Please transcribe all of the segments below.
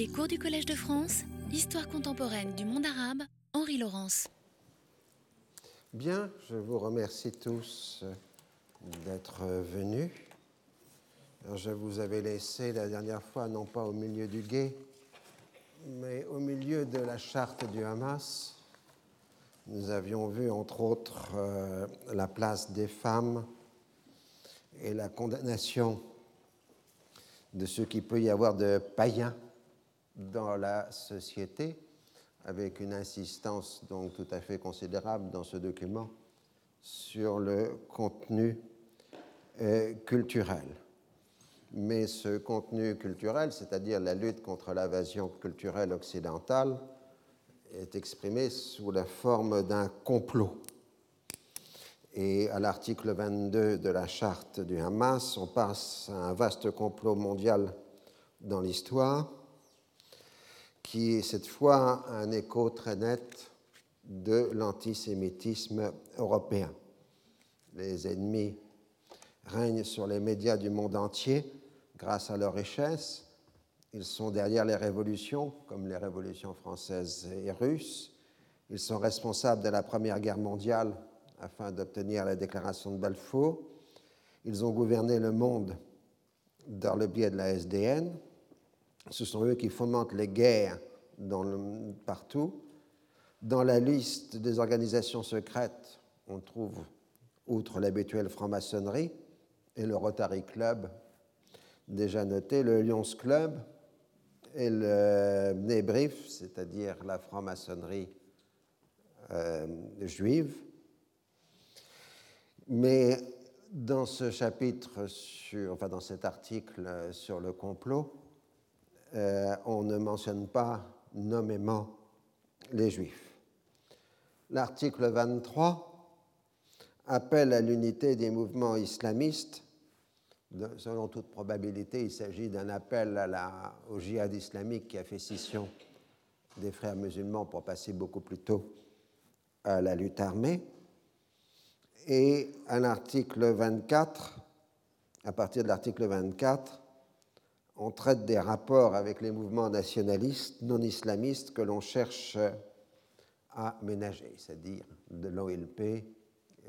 Les cours du Collège de France, Histoire contemporaine du monde arabe, Henri Laurence. Bien, je vous remercie tous d'être venus. je vous avais laissé la dernière fois, non pas au milieu du guet, mais au milieu de la charte du Hamas. Nous avions vu, entre autres, euh, la place des femmes et la condamnation de ce qu'il peut y avoir de païens dans la société, avec une insistance donc tout à fait considérable dans ce document sur le contenu euh, culturel. Mais ce contenu culturel, c'est-à-dire la lutte contre l'invasion culturelle occidentale, est exprimé sous la forme d'un complot. Et à l'article 22 de la charte du Hamas, on passe à un vaste complot mondial dans l'histoire, qui est cette fois un écho très net de l'antisémitisme européen. Les ennemis règnent sur les médias du monde entier grâce à leur richesse. Ils sont derrière les révolutions, comme les révolutions françaises et russes. Ils sont responsables de la Première Guerre mondiale afin d'obtenir la déclaration de Balfour. Ils ont gouverné le monde dans le biais de la SDN. Ce sont eux qui fomentent les guerres dans le, partout. Dans la liste des organisations secrètes, on trouve, outre l'habituelle franc-maçonnerie et le Rotary Club, déjà noté, le Lions Club et le Nébrif, c'est-à-dire la franc-maçonnerie euh, juive. Mais dans ce chapitre, sur, enfin dans cet article sur le complot, euh, on ne mentionne pas nommément les Juifs. L'article 23 appelle à l'unité des mouvements islamistes. selon toute probabilité, il s'agit d'un appel au djihad islamique qui a fait scission des frères musulmans pour passer beaucoup plus tôt à la lutte armée. Et à l'article 24, à partir de l'article 24, on traite des rapports avec les mouvements nationalistes non islamistes que l'on cherche à ménager, c'est-à-dire de l'OLP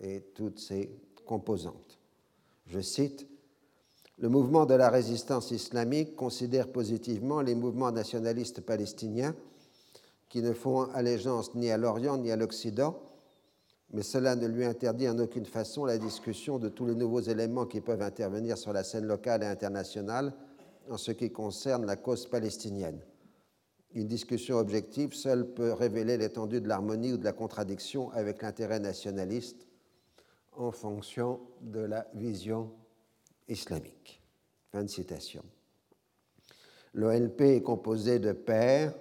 et toutes ses composantes. Je cite, Le mouvement de la résistance islamique considère positivement les mouvements nationalistes palestiniens qui ne font allégeance ni à l'Orient ni à l'Occident, mais cela ne lui interdit en aucune façon la discussion de tous les nouveaux éléments qui peuvent intervenir sur la scène locale et internationale en ce qui concerne la cause palestinienne. Une discussion objective seule peut révéler l'étendue de l'harmonie ou de la contradiction avec l'intérêt nationaliste en fonction de la vision islamique. Fin de citation. L'OLP est composé de pères,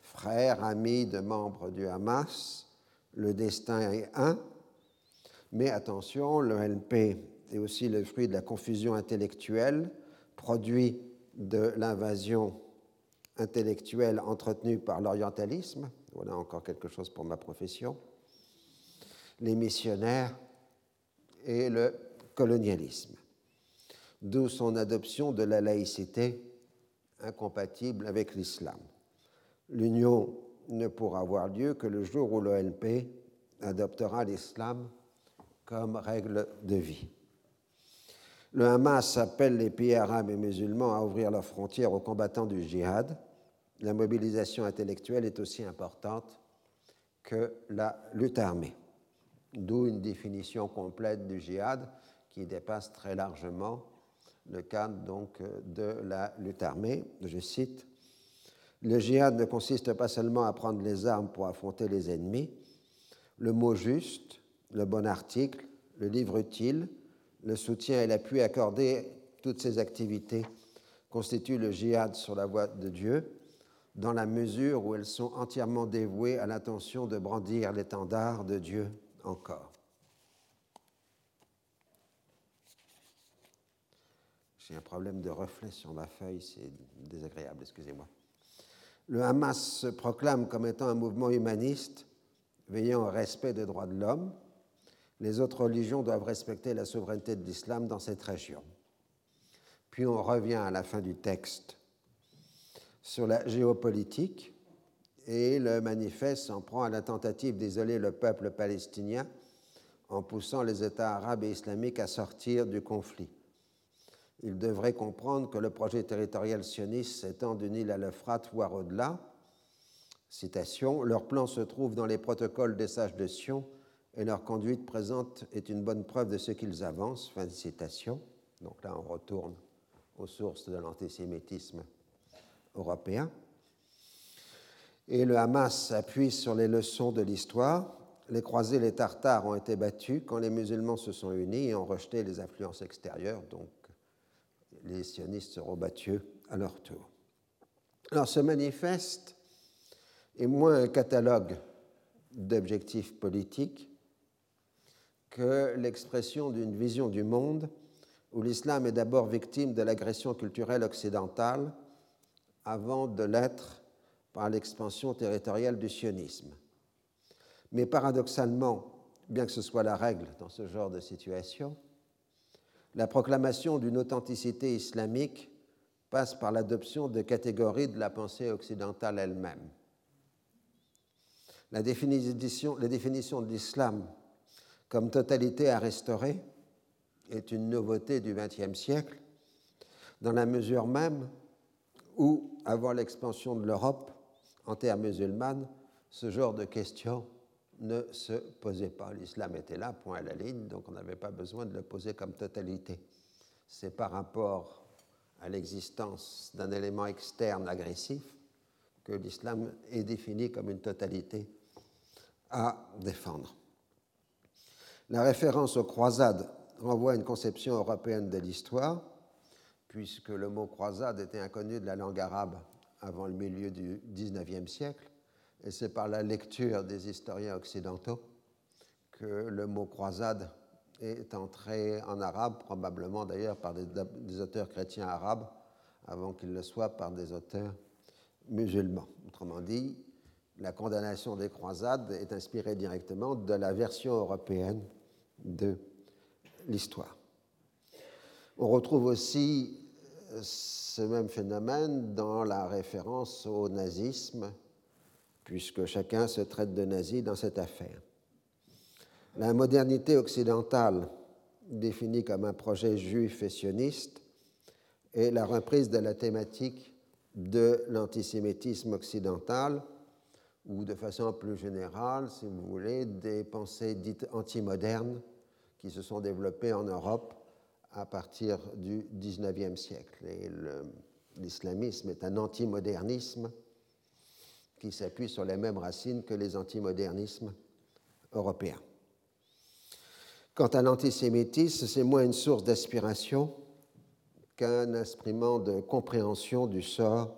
frères, amis de membres du Hamas. Le destin est un, mais attention, l'OLP est aussi le fruit de la confusion intellectuelle, produit de l'invasion intellectuelle entretenue par l'orientalisme, voilà encore quelque chose pour ma profession, les missionnaires et le colonialisme, d'où son adoption de la laïcité incompatible avec l'islam. L'union ne pourra avoir lieu que le jour où l'OLP adoptera l'islam comme règle de vie. Le Hamas appelle les pays arabes et musulmans à ouvrir leurs frontières aux combattants du djihad. La mobilisation intellectuelle est aussi importante que la lutte armée, d'où une définition complète du djihad qui dépasse très largement le cadre donc de la lutte armée. Je cite Le djihad ne consiste pas seulement à prendre les armes pour affronter les ennemis. Le mot juste, le bon article, le livre utile, le soutien et l'appui accordé à toutes ces activités constituent le djihad sur la voie de Dieu, dans la mesure où elles sont entièrement dévouées à l'intention de brandir l'étendard de Dieu encore. J'ai un problème de reflet sur ma feuille, c'est désagréable, excusez-moi. Le Hamas se proclame comme étant un mouvement humaniste veillant au respect des droits de l'homme, les autres religions doivent respecter la souveraineté de l'islam dans cette région. Puis on revient à la fin du texte sur la géopolitique et le manifeste s'en prend à la tentative d'isoler le peuple palestinien en poussant les États arabes et islamiques à sortir du conflit. Il devrait comprendre que le projet territorial sioniste s'étend d'une île à l'Euphrate, voire au-delà. Citation Leur plan se trouve dans les protocoles des sages de Sion et leur conduite présente est une bonne preuve de ce qu'ils avancent. Fin de citation. Donc là, on retourne aux sources de l'antisémitisme européen. Et le Hamas appuie sur les leçons de l'histoire. Les croisés, les Tartares ont été battus quand les musulmans se sont unis et ont rejeté les influences extérieures. Donc les sionistes seront battus à leur tour. Alors ce manifeste est moins un catalogue d'objectifs politiques que l'expression d'une vision du monde où l'islam est d'abord victime de l'agression culturelle occidentale avant de l'être par l'expansion territoriale du sionisme. Mais paradoxalement, bien que ce soit la règle dans ce genre de situation, la proclamation d'une authenticité islamique passe par l'adoption de catégories de la pensée occidentale elle-même. La définition, la définition de l'islam comme totalité à restaurer est une nouveauté du XXe siècle, dans la mesure même où, avant l'expansion de l'Europe en terre musulmane, ce genre de questions ne se posait pas. L'islam était là, point à la ligne, donc on n'avait pas besoin de le poser comme totalité. C'est par rapport à l'existence d'un élément externe agressif que l'islam est défini comme une totalité à défendre. La référence aux croisades renvoie à une conception européenne de l'histoire, puisque le mot croisade était inconnu de la langue arabe avant le milieu du XIXe siècle, et c'est par la lecture des historiens occidentaux que le mot croisade est entré en arabe, probablement d'ailleurs par des, des, auteurs chrétiens arabes, avant qu'il le soit par des auteurs musulmans. Autrement dit, la condamnation des croisades est inspirée directement de la version européenne de l'histoire. On retrouve aussi euh, ce même phénomène dans la référence au nazisme, puisque chacun se traite de nazi dans cette affaire. La modernité occidentale, définie comme un projet juif et sioniste, est la reprise de la thématique de l'antisémitisme occidental, ou de façon plus générale, si vous voulez, des pensées dites antimodernes qui se sont développées en Europe à partir du XIXe siècle. Et l'islamisme est un antimodernisme qui s'appuie sur les mêmes racines que les antimodernismes européens. Quant à l'antisémitisme, c'est moins une source d'aspiration qu'un instrument de compréhension du sort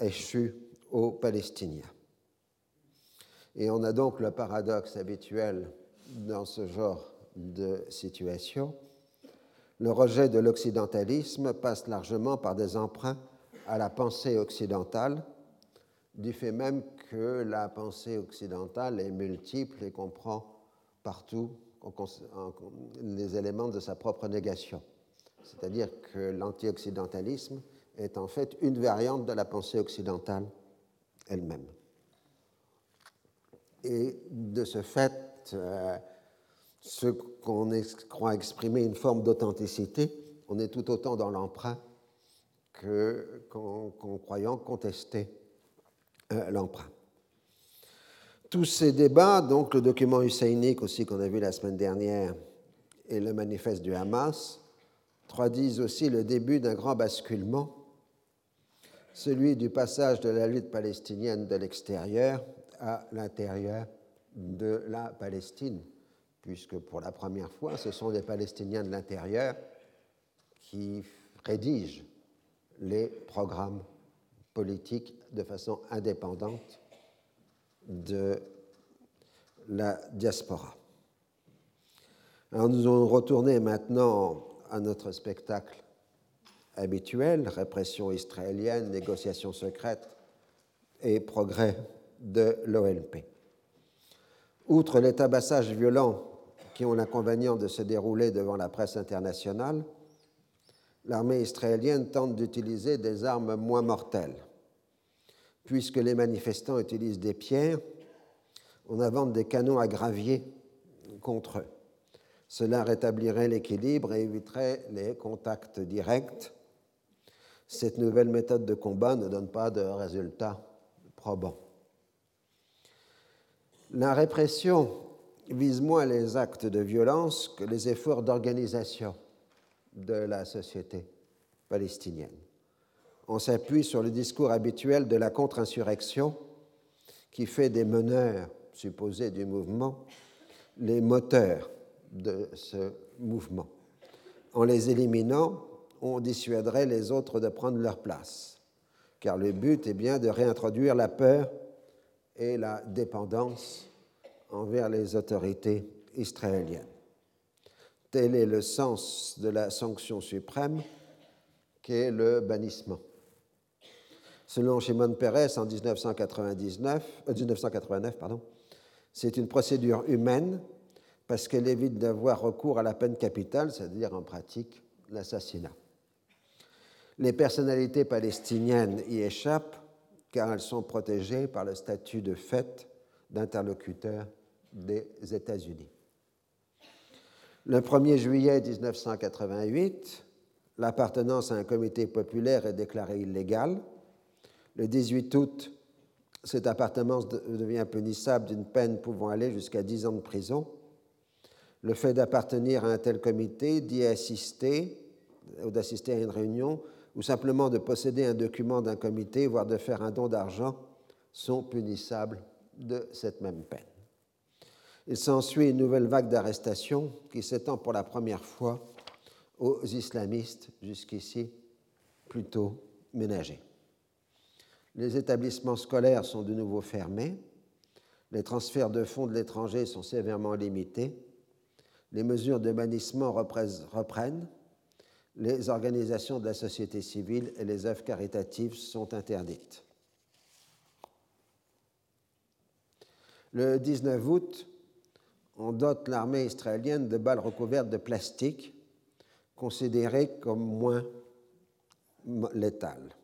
échu aux Palestiniens. Et on a donc le paradoxe habituel dans ce genre de situation. Le rejet de l'occidentalisme passe largement par des emprunts à la pensée occidentale, du fait même que la pensée occidentale est multiple et comprend partout les éléments de sa propre négation. C'est-à-dire que l'anti-occidentalisme est en fait une variante de la pensée occidentale elle-même. Et de ce fait, euh, ce qu'on croit exprimer une forme d'authenticité, on est tout autant dans l'emprunt qu'en croyant contester euh, l'emprunt. Tous ces débats, donc le document husseinique aussi qu'on a vu la semaine dernière et le manifeste du Hamas, traduisent aussi le début d'un grand basculement, celui du passage de la lutte palestinienne de l'extérieur à l'intérieur de la Palestine, puisque pour la première fois, ce sont les Palestiniens de l'intérieur qui rédigent les programmes politiques de façon indépendante de la diaspora. Alors nous allons retourner maintenant à notre spectacle habituel, répression israélienne, négociations secrètes et progrès de l'OLP. Outre les tabassages violents qui ont l'inconvénient de se dérouler devant la presse internationale, l'armée israélienne tente d'utiliser des armes moins mortelles, puisque les manifestants utilisent des pierres, on invente des canons à gravier contre eux. Cela rétablirait l'équilibre et éviterait les contacts directs. Cette nouvelle méthode de combat ne donne pas de résultats probants. La répression vise moins les actes de violence que les efforts d'organisation de la société palestinienne. On s'appuie sur le discours habituel de la contre-insurrection qui fait des meneurs supposés du mouvement les moteurs de ce mouvement. En les éliminant, on dissuaderait les autres de prendre leur place, car le but est bien de réintroduire la peur et la dépendance envers les autorités israéliennes. Tel est le sens de la sanction suprême qu'est le bannissement. Selon Shimon Peres en 1999, 1989, euh, pardon, c'est une procédure humaine parce qu'elle évite d'avoir recours à la peine capitale, c'est-à-dire en pratique l'assassinat. Les personnalités palestiniennes y échappent car elles sont protégées par le statut de fait d'interlocuteur des États-Unis. Le 1er juillet 1988, l'appartenance à un comité populaire est déclarée illégale. Le 18 août, cette appartenance devient punissable d'une peine pouvant aller jusqu'à 10 ans de prison. Le fait d'appartenir à un tel comité, d'y assister ou d'assister à une réunion, ou simplement de posséder un document d'un comité, voire de faire un don d'argent, sont punissables de cette même peine. Il s'ensuit une nouvelle vague d'arrestations qui s'étend pour la première fois aux islamistes, jusqu'ici plutôt ménagés. Les établissements scolaires sont de nouveau fermés, les transferts de fonds de l'étranger sont sévèrement limités, les mesures de bannissement reprennent, les organisations de la société civile et les œuvres caritatives sont interdites. Le 19 août, on dote l'armée israélienne de balles recouvertes de plastique, considérées comme moins létales.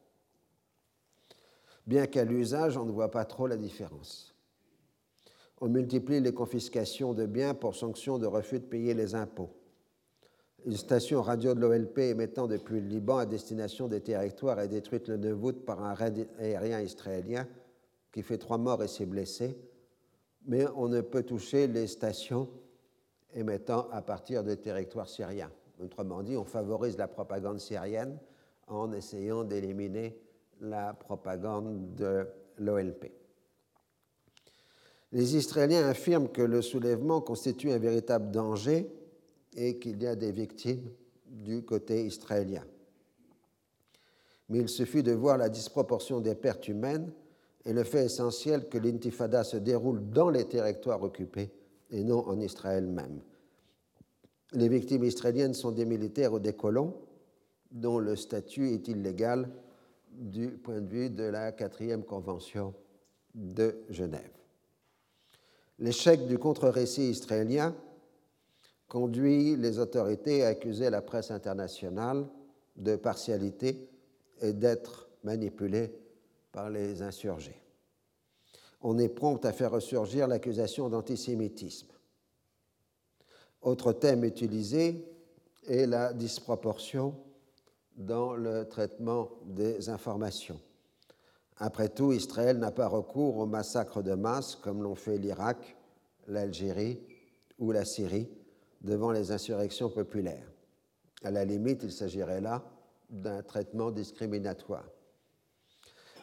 Bien qu'à l'usage, on ne voit pas trop la différence. On multiplie les confiscations de biens pour sanction de refus de payer les impôts. Une station radio de l'OLP émettant depuis le Liban à destination des territoires est détruite le 9 août par un raid aérien israélien qui fait trois morts et six blessés mais on ne peut toucher les stations émettant à partir des territoires syriens. Autrement dit, on favorise la propagande syrienne en essayant d'éliminer la propagande de l'OLP. Les Israéliens affirment que le soulèvement constitue un véritable danger et qu'il y a des victimes du côté israélien. Mais il suffit de voir la disproportion des pertes humaines et le fait essentiel que l'intifada se déroule dans les territoires occupés et non en Israël même. Les victimes israéliennes sont des militaires ou des colons dont le statut est illégal du point de vue de la quatrième convention de Genève. L'échec du contre-récit israélien conduit les autorités à accuser la presse internationale de partialité et d'être manipulée par les insurgés. On est prompt à faire ressurgir l'accusation d'antisémitisme. Autre thème utilisé est la disproportion dans le traitement des informations. Après tout, Israël n'a pas recours aux massacres de masse comme l'ont fait l'Irak, l'Algérie ou la Syrie devant les insurrections populaires. À la limite, il s'agirait là d'un traitement discriminatoire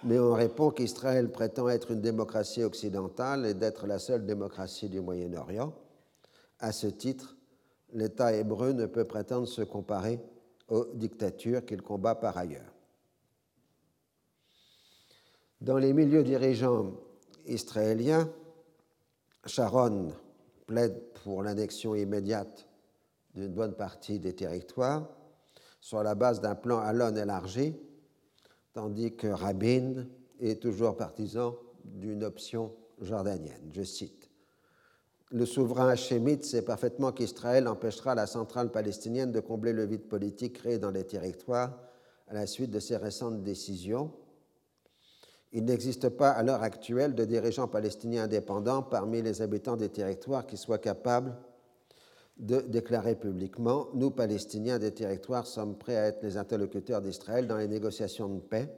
mais on répond qu'Israël prétend être une démocratie occidentale et d'être la seule démocratie du Moyen-Orient. À ce titre, l'État hébreu ne peut prétendre se comparer aux dictatures qu'il combat par ailleurs. Dans les milieux dirigeants israéliens, Sharon plaide pour l'annexion immédiate d'une bonne partie des territoires sur la base d'un plan Allon élargi tandis que Rabin est toujours partisan d'une option jordanienne. Je cite Le souverain hachémite sait parfaitement qu'Israël empêchera la centrale palestinienne de combler le vide politique créé dans les territoires à la suite de ses récentes décisions. Il n'existe pas à l'heure actuelle de dirigeants palestiniens indépendants parmi les habitants des territoires qui soient capables de déclarer publiquement Nous, Palestiniens des territoires, sommes prêts à être les interlocuteurs d'Israël dans les négociations de paix.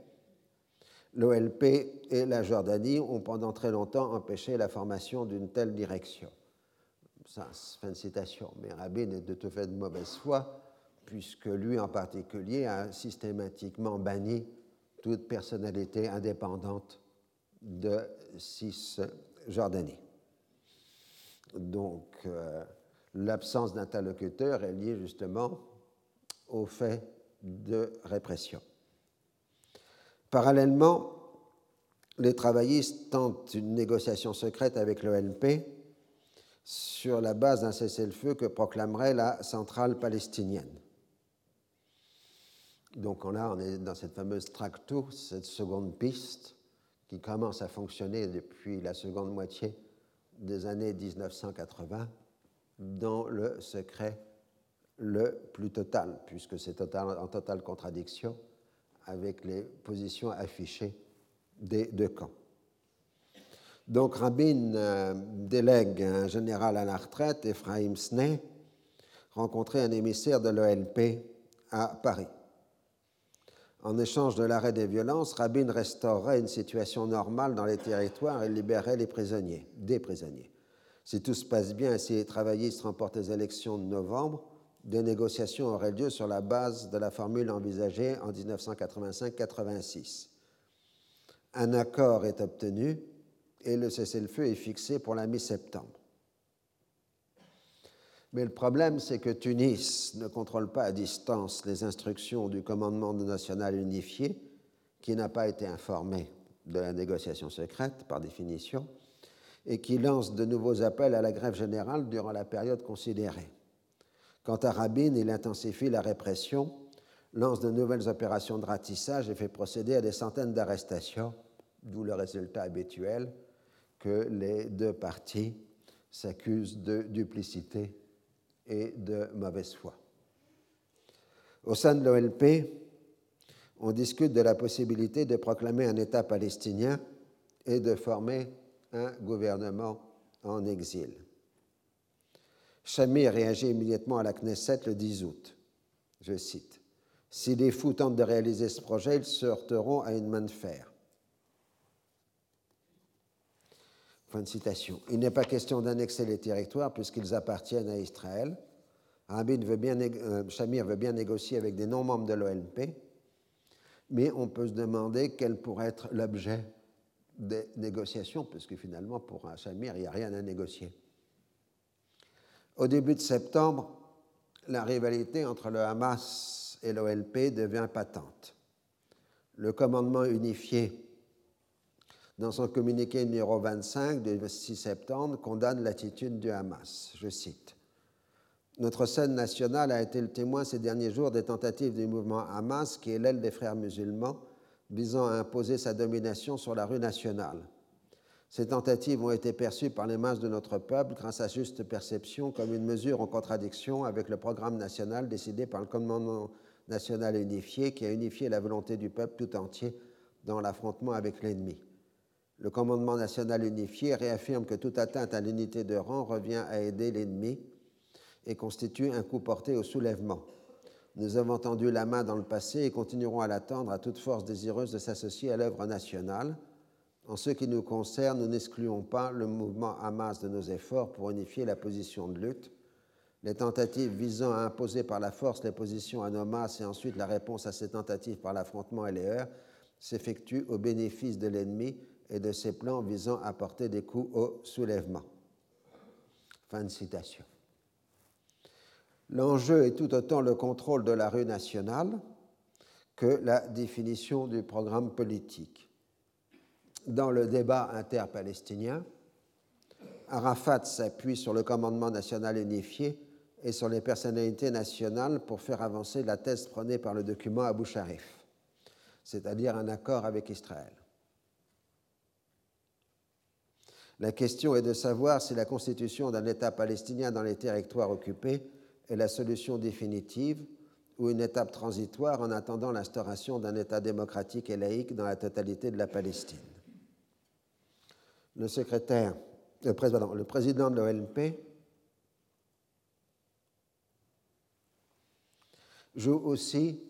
L'OLP et la Jordanie ont pendant très longtemps empêché la formation d'une telle direction. Fin de citation. Mais Rabin est de tout fait de mauvaise foi, puisque lui en particulier a systématiquement banni toute personnalité indépendante de Cisjordanie. Donc, euh, l'absence d'interlocuteur est liée justement au fait de répression. Parallèlement, les travaillistes tentent une négociation secrète avec l'ONP sur la base d'un cessez-le-feu que proclamerait la centrale palestinienne. Donc là, on est dans cette fameuse tracto, cette seconde piste, qui commence à fonctionner depuis la seconde moitié des années 1980, dans le secret le plus total, puisque c'est en totale contradiction avec les positions affichées des deux camps. Donc Rabin euh, délègue un général à la retraite, Ephraim Sney, rencontrer un émissaire de l'OLP à Paris. En échange de l'arrêt des violences, Rabin restaurerait une situation normale dans les territoires et libérerait les prisonniers, des prisonniers. Si tout se passe bien et si les travaillistes remportent les élections de novembre, des négociations auraient lieu sur la base de la formule envisagée en 1985-86. Un accord est obtenu et le cessez-le-feu est fixé pour la mi-septembre. Mais le problème, c'est que Tunis ne contrôle pas à distance les instructions du commandement national unifié, qui n'a pas été informé de la négociation secrète, par définition, et qui lance de nouveaux appels à la grève générale durant la période considérée. Quant à Rabin, il intensifie la répression, lance de nouvelles opérations de ratissage et fait procéder à des centaines d'arrestations, d'où le résultat habituel que les deux parties s'accusent de duplicité et de mauvaise foi. Au sein de l'OLP, on discute de la possibilité de proclamer un État palestinien et de former un gouvernement en exil. Shamir réagit immédiatement à la Knesset le 10 août. Je cite Si les fous tentent de réaliser ce projet, ils se heurteront à une main de fer. Il n'est pas question d'annexer les territoires puisqu'ils appartiennent à Israël. Rabin veut bien, euh, Shamir veut bien négocier avec des non-membres de l'OLP, mais on peut se demander quel pourrait être l'objet des négociations, puisque finalement, pour un Shamir, il n'y a rien à négocier. Au début de septembre, la rivalité entre le Hamas et l'OLP devient patente. Le commandement unifié dans son communiqué numéro 25 du 6 septembre, condamne l'attitude du Hamas. Je cite Notre scène nationale a été le témoin ces derniers jours des tentatives du mouvement Hamas, qui est l'aile des frères musulmans, visant à imposer sa domination sur la rue nationale. Ces tentatives ont été perçues par les masses de notre peuple, grâce à juste perception, comme une mesure en contradiction avec le programme national décidé par le commandement national unifié, qui a unifié la volonté du peuple tout entier dans l'affrontement avec l'ennemi. Le commandement national unifié réaffirme que toute atteinte à l'unité de rang revient à aider l'ennemi et constitue un coup porté au soulèvement. Nous avons tendu la main dans le passé et continuerons à l'attendre à toute force désireuse de s'associer à l'œuvre nationale. En ce qui nous concerne, nous n'excluons pas le mouvement Hamas de nos efforts pour unifier la position de lutte. Les tentatives visant à imposer par la force les positions à nos masses et ensuite la réponse à ces tentatives par l'affrontement et les heurts s'effectuent au bénéfice de l'ennemi et de ses plans visant à porter des coups au soulèvement. Fin de citation. L'enjeu est tout autant le contrôle de la rue nationale que la définition du programme politique. Dans le débat interpalestinien, Arafat s'appuie sur le commandement national unifié et sur les personnalités nationales pour faire avancer la thèse prônée par le document Abu Sharif, c'est-à-dire un accord avec Israël. La question est de savoir si la constitution d'un État palestinien dans les territoires occupés est la solution définitive ou une étape transitoire en attendant l'instauration d'un État démocratique et laïque dans la totalité de la Palestine. Le président de l'OLP joue aussi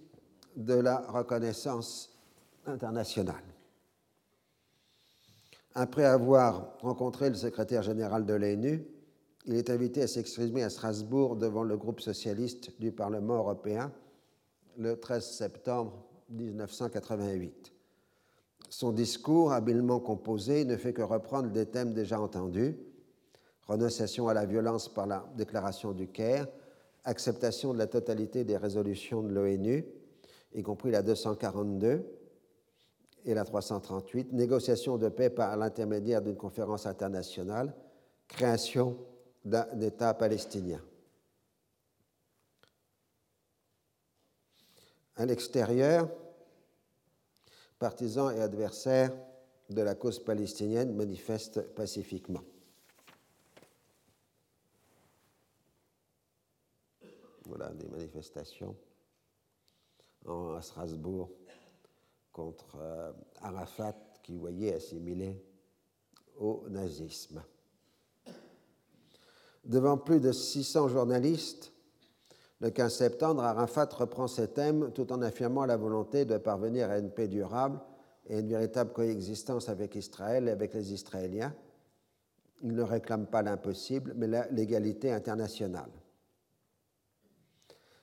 de la reconnaissance internationale. Après avoir rencontré le secrétaire général de l'ONU, il est invité à s'exprimer à Strasbourg devant le groupe socialiste du Parlement européen le 13 septembre 1988. Son discours, habilement composé, ne fait que reprendre des thèmes déjà entendus renonciation à la violence par la déclaration du Caire, acceptation de la totalité des résolutions de l'ONU, y compris la 242 et la 338, négociation de paix par l'intermédiaire d'une conférence internationale, création d'un État palestinien. À l'extérieur, partisans et adversaires de la cause palestinienne manifestent pacifiquement. Voilà des manifestations à Strasbourg contre euh, Arafat qui voyait assimilé au nazisme. Devant plus de 600 journalistes, le 15 septembre, Arafat reprend ces thèmes tout en affirmant la volonté de parvenir à une paix durable et une véritable coexistence avec Israël et avec les Israéliens. Il ne réclame pas l'impossible, mais l'égalité internationale.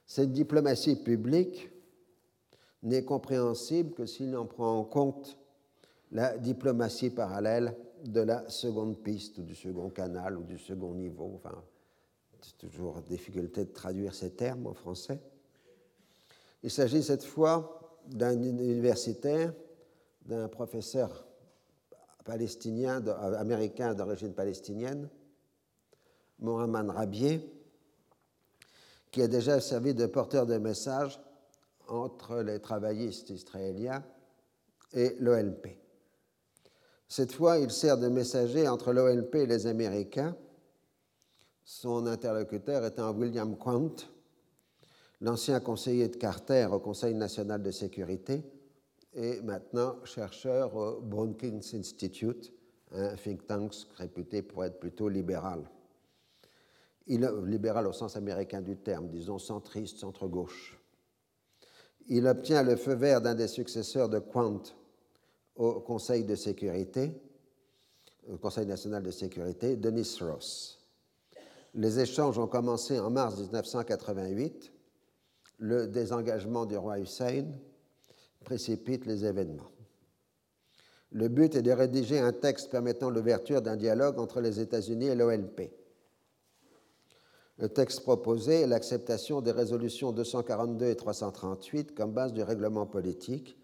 Cette diplomatie publique n'est compréhensible que s'il en prend en compte la diplomatie parallèle de la seconde piste ou du second canal ou du second niveau. Enfin, c'est toujours difficulté de traduire ces termes en français. Il s'agit cette fois d'un universitaire, d'un professeur palestinien, américain d'origine palestinienne, Mohamed Rabier, qui a déjà servi de porteur de message entre les travaillistes israéliens et l'OLP. Cette fois, il sert de messager entre l'OLP et les Américains, son interlocuteur étant William Quant, l'ancien conseiller de Carter au Conseil national de sécurité et maintenant chercheur au Brookings Institute, un think tank réputé pour être plutôt libéral. Libéral au sens américain du terme, disons centriste, centre-gauche. Il obtient le feu vert d'un des successeurs de Quant au Conseil de sécurité, Conseil national de sécurité, Denis Ross. Les échanges ont commencé en mars 1988. Le désengagement du roi Hussein précipite les événements. Le but est de rédiger un texte permettant l'ouverture d'un dialogue entre les États-Unis et l'OLP. Le texte proposé est l'acceptation des résolutions 242 et 338 comme base du règlement politique,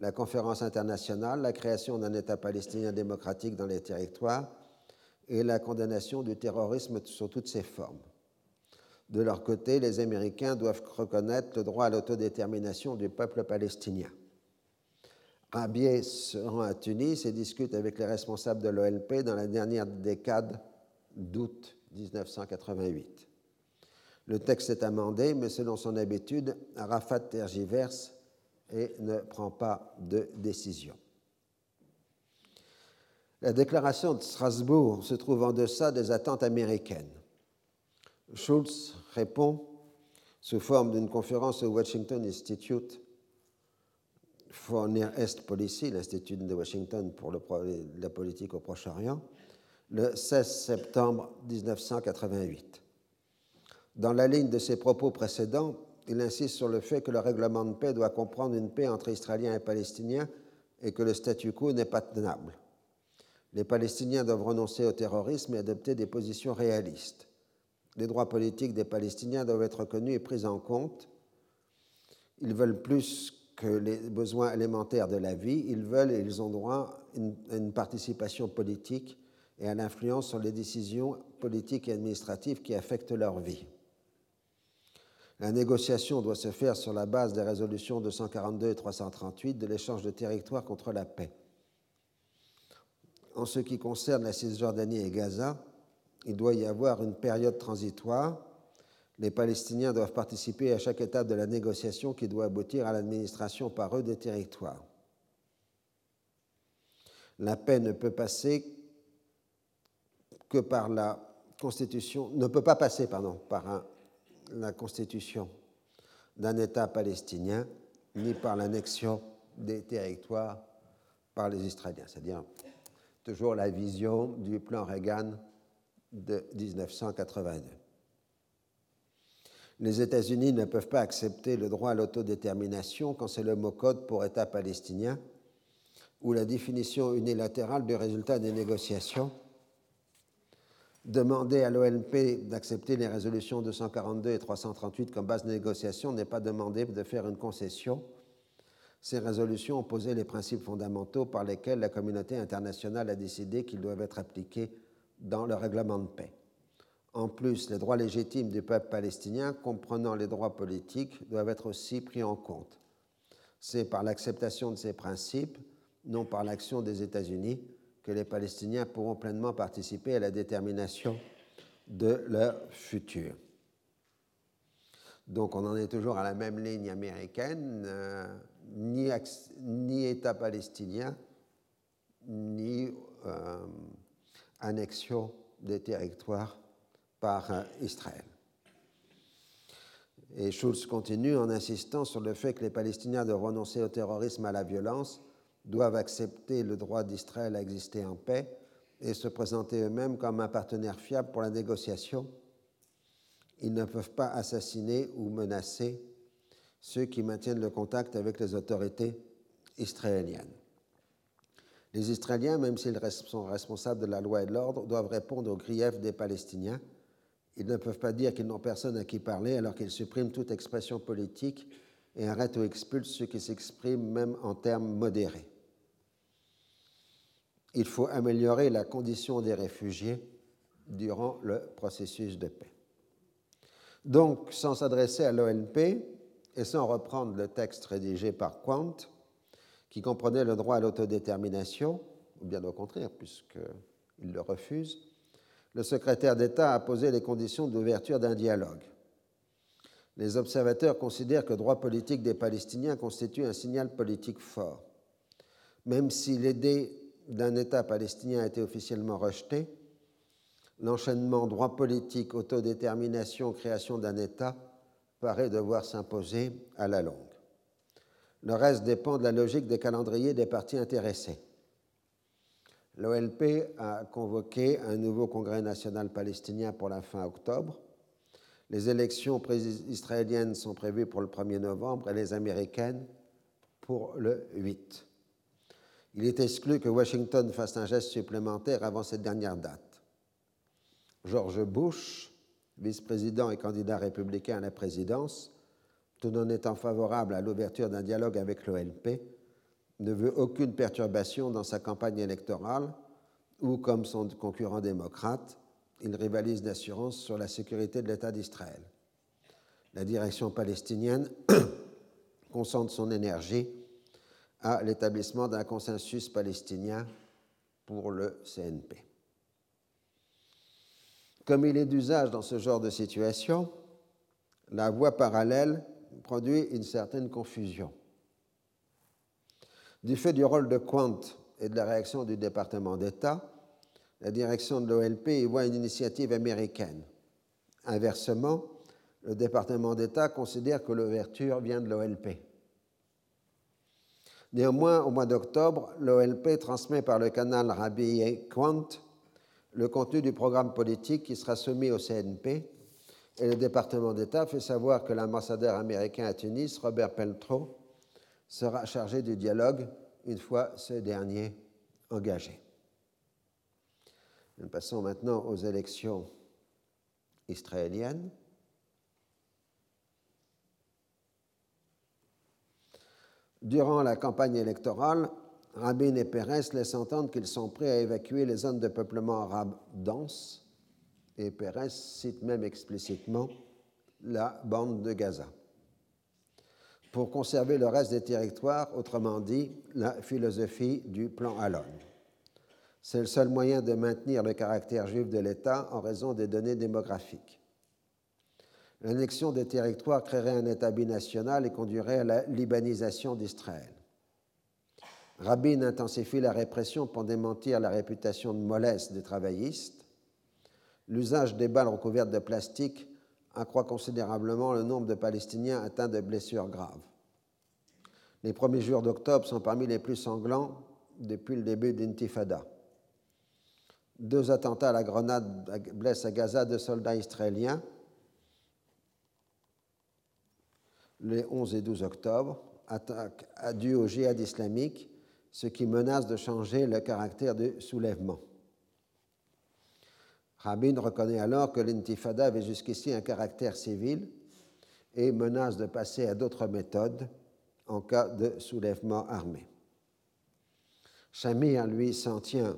la conférence internationale, la création d'un État palestinien démocratique dans les territoires et la condamnation du terrorisme sous toutes ses formes. De leur côté, les Américains doivent reconnaître le droit à l'autodétermination du peuple palestinien. Rabier se rend à Tunis et discute avec les responsables de l'OLP dans la dernière décade d'août 1988. Le texte est amendé, mais selon son habitude, Arafat tergiverse et ne prend pas de décision. La déclaration de Strasbourg se trouve en deçà des attentes américaines. Schulz répond sous forme d'une conférence au Washington Institute for Near East Policy, l'Institut de Washington pour la politique au Proche-Orient, le 16 septembre 1988. Dans la ligne de ses propos précédents, il insiste sur le fait que le règlement de paix doit comprendre une paix entre Israéliens et Palestiniens et que le statu quo n'est pas tenable. Les Palestiniens doivent renoncer au terrorisme et adopter des positions réalistes. Les droits politiques des Palestiniens doivent être reconnus et pris en compte. Ils veulent plus que les besoins élémentaires de la vie, ils veulent et ils ont droit à une participation politique et à l'influence sur les décisions politiques et administratives qui affectent leur vie. La négociation doit se faire sur la base des résolutions 242 et 338 de l'échange de territoires contre la paix. En ce qui concerne la Cisjordanie et Gaza, il doit y avoir une période transitoire, Les Palestiniens doivent participer à chaque étape de la négociation qui doit aboutir à l'administration par eux des territoires. La paix ne peut passer que par la constitution, ne peut pas passer pardon, par la constitution d'un État palestinien, ni par l'annexion des territoires par les Israéliens. C'est-à-dire toujours la vision du plan Reagan de 1982. Les États-Unis ne peuvent pas accepter le droit à l'autodétermination quand c'est le mot code pour État palestinien ou la définition unilatérale du résultat des négociations Demander à l'OLP d'accepter les résolutions 242 et 338 comme base de négociation n'est pas demander de faire une concession. Ces résolutions ont posé les principes fondamentaux par lesquels la communauté internationale a décidé qu'ils doivent être appliqués dans le règlement de paix. En plus, les droits légitimes du peuple palestinien, comprenant les droits politiques, doivent être aussi pris en compte. C'est par l'acceptation de ces principes, non par l'action des États-Unis, que les Palestiniens pourront pleinement participer à la détermination de leur futur. Donc on en est toujours à la même ligne américaine, euh, ni, État palestinien, ni euh, annexion des territoires par euh, Israël. Et Schulz continue en insistant sur le fait que les Palestiniens doivent renoncer au terrorisme, à la violence, doivent accepter le droit d'Israël à exister en paix et se présenter eux-mêmes comme un partenaire fiable pour la négociation. Ils ne peuvent pas assassiner ou menacer ceux qui maintiennent le contact avec les autorités israéliennes. Les Israéliens, même s'ils sont responsables de la loi et de l'ordre, doivent répondre aux griefs des Palestiniens. Ils ne peuvent pas dire qu'ils n'ont personne à qui parler alors qu'ils suppriment toute expression politique et arrêtent ou expulsent ceux qui s'expriment même en termes modérés il faut améliorer la condition des réfugiés durant le processus de paix. Donc, sans s'adresser à l'ONP et sans reprendre le texte rédigé par Quant, qui comprenait le droit à l'autodétermination, ou bien au contraire, puisqu'il le refuse, le secrétaire d'État a posé les conditions d'ouverture d'un dialogue. Les observateurs considèrent que le droit politique des Palestiniens constitue un signal politique fort. Même si l'aider d'un État palestinien a été officiellement rejeté, l'enchaînement droit politique, autodétermination, création d'un État paraît devoir s'imposer à la longue. Le reste dépend de la logique des calendriers des partis intéressés. L'OLP a convoqué un nouveau congrès national palestinien pour la fin octobre. Les élections israéliennes sont prévues pour le 1er novembre et les américaines pour le 8. Il est exclu que Washington fasse un geste supplémentaire avant cette dernière date. George Bush, vice-président et candidat républicain à la présidence, tout en étant favorable à l'ouverture d'un dialogue avec l'OLP, ne veut aucune perturbation dans sa campagne électorale ou, comme son concurrent démocrate, il rivalise d'assurance sur la sécurité de l'État d'Israël. La direction palestinienne concentre son énergie à l'établissement d'un consensus palestinien pour le CNP. Comme il est d'usage dans ce genre de situation, la voie parallèle produit une certaine confusion. Du fait du rôle de Quant et de la réaction du département d'État, la direction de l'OLP y voit une initiative américaine. Inversement, le département d'État considère que l'ouverture vient de l'OLP. Néanmoins, au mois d'octobre, l'OLP transmet par le canal Rabbi Quant le contenu du programme politique qui sera soumis au CNP et le département d'État fait savoir que l'ambassadeur américain à Tunis, Robert Peltro, sera chargé du dialogue une fois ce dernier engagé. Nous passons maintenant aux élections israéliennes. Durant la campagne électorale, Rabin et Pérez laissent entendre qu'ils sont prêts à évacuer les zones de peuplement arabe dense, et Pérez cite même explicitement la bande de Gaza. Pour conserver le reste des territoires, autrement dit, la philosophie du plan Allon. C'est le seul moyen de maintenir le caractère juif de l'État en raison des données démographiques. L'annexion des territoires créerait un État binational et conduirait à la libanisation d'Israël. Rabin intensifie la répression pour démentir la réputation de mollesse des travaillistes. L'usage des balles recouvertes de plastique accroît considérablement le nombre de Palestiniens atteints de blessures graves. Les premiers jours d'octobre sont parmi les plus sanglants depuis le début d'Intifada. Deux attentats à la grenade blessent à Gaza deux soldats israéliens les 11 et 12 octobre, attaque due au djihad islamique, ce qui menace de changer le caractère du soulèvement. Rabin reconnaît alors que l'intifada avait jusqu'ici un caractère civil et menace de passer à d'autres méthodes en cas de soulèvement armé. Shamir, lui, s'en tient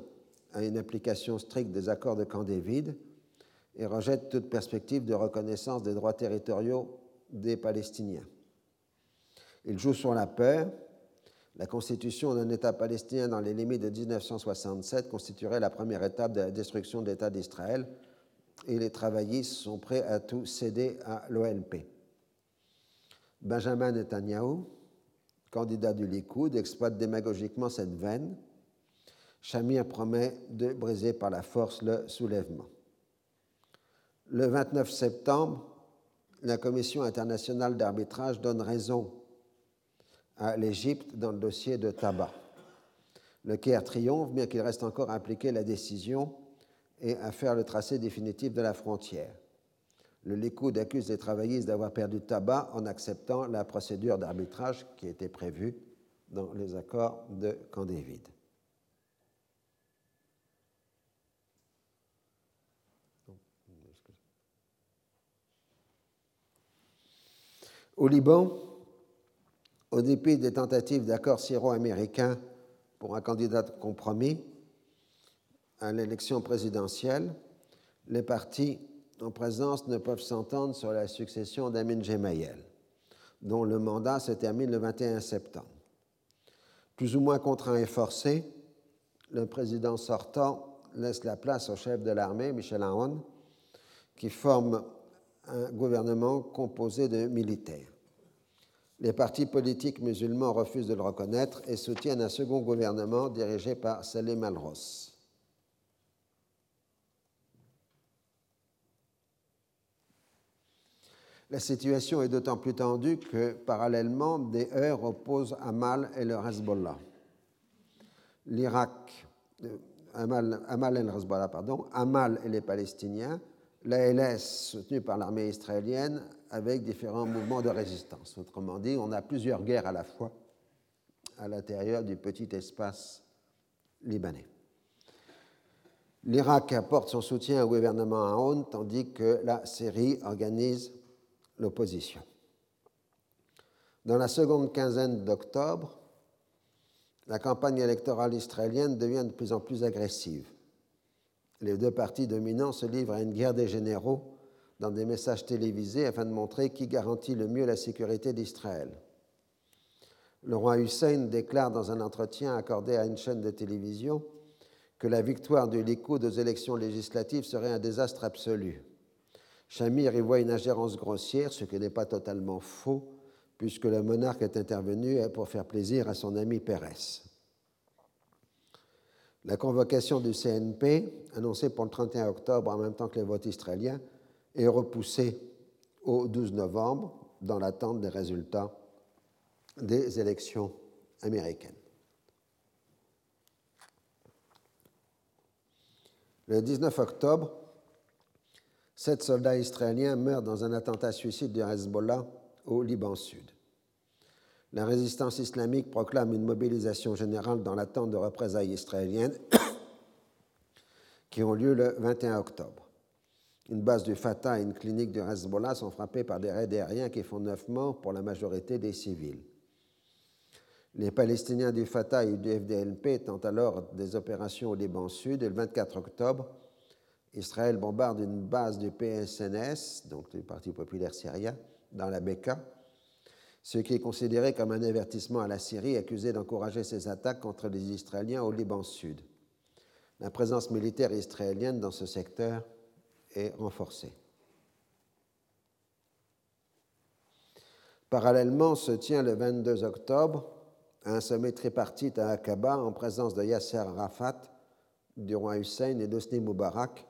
à une application stricte des accords de Camp David et rejette toute perspective de reconnaissance des droits territoriaux des Palestiniens. Il joue sur la peur. La constitution d'un État palestinien dans les limites de 1967 constituerait la première étape de la destruction de l'État d'Israël et les travaillistes sont prêts à tout céder à l'OLP. Benjamin Netanyahu, candidat du Likoud, exploite démagogiquement cette veine. Shamir promet de briser par la force le soulèvement. Le 29 septembre, la Commission internationale d'arbitrage donne raison à l'Égypte dans le dossier de tabac. Le Caire triomphe, bien qu'il reste encore à appliquer la décision et à faire le tracé définitif de la frontière. Le Likoud accuse les travaillistes d'avoir perdu tabac en acceptant la procédure d'arbitrage qui était prévue dans les accords de Camp David. Au Liban, au dépit des tentatives d'accord syro-américain pour un candidat de compromis à l'élection présidentielle, les partis en présence ne peuvent s'entendre sur la succession d'Amin Gemayel, dont le mandat se termine le 21 septembre. Plus ou moins contraint et forcé, le président sortant laisse la place au chef de l'armée, Michel Aoun, qui forme un gouvernement composé de militaires. Les partis politiques musulmans refusent de le reconnaître et soutiennent un second gouvernement dirigé par Salim al-Ross. La situation est d'autant plus tendue que, parallèlement, des heurts opposent Amal et le Hezbollah. L'Irak, euh, Amal, Amal, et le Hezbollah, pardon, Amal et les Palestiniens, l'ALS soutenue par l'armée israélienne avec différents mouvements de résistance. Autrement dit, on a plusieurs guerres à la fois à l'intérieur du petit espace libanais. L'Irak apporte son soutien au gouvernement Aoun, tandis que la Syrie organise l'opposition. Dans la seconde quinzaine d'octobre, la campagne électorale israélienne devient de plus en plus agressive. Les deux partis dominants se livrent à une guerre des généraux dans des messages télévisés afin de montrer qui garantit le mieux la sécurité d'Israël. Le roi Hussein déclare dans un entretien accordé à une chaîne de télévision que la victoire du Likoud aux élections législatives serait un désastre absolu. Shamir y voit une ingérence grossière, ce qui n'est pas totalement faux, puisque le monarque est intervenu pour faire plaisir à son ami Pérez. La convocation du CNP, annoncée pour le 31 octobre en même temps que les votes israéliens, est repoussée au 12 novembre dans l'attente des résultats des élections américaines. Le 19 octobre, sept soldats israéliens meurent dans un attentat suicide du Hezbollah au Liban Sud. La résistance islamique proclame une mobilisation générale dans l'attente de représailles israéliennes qui ont lieu le 21 octobre. Une base du Fatah et une clinique du Hezbollah sont frappées par des raids aériens qui font neuf morts pour la majorité des civils. Les Palestiniens du Fatah et du FDLP tentent alors des opérations au Liban Sud et le 24 octobre, Israël bombarde une base du PSNS, donc du Parti populaire syrien, dans la Beka, ce qui est considéré comme un avertissement à la Syrie accusée d'encourager ses attaques contre les Israéliens au Liban Sud. La présence militaire israélienne dans ce secteur est renforcée. Parallèlement se tient le 22 octobre un sommet tripartite à Aqaba en présence de Yasser Arafat, du roi Hussein et d'Osni Moubarak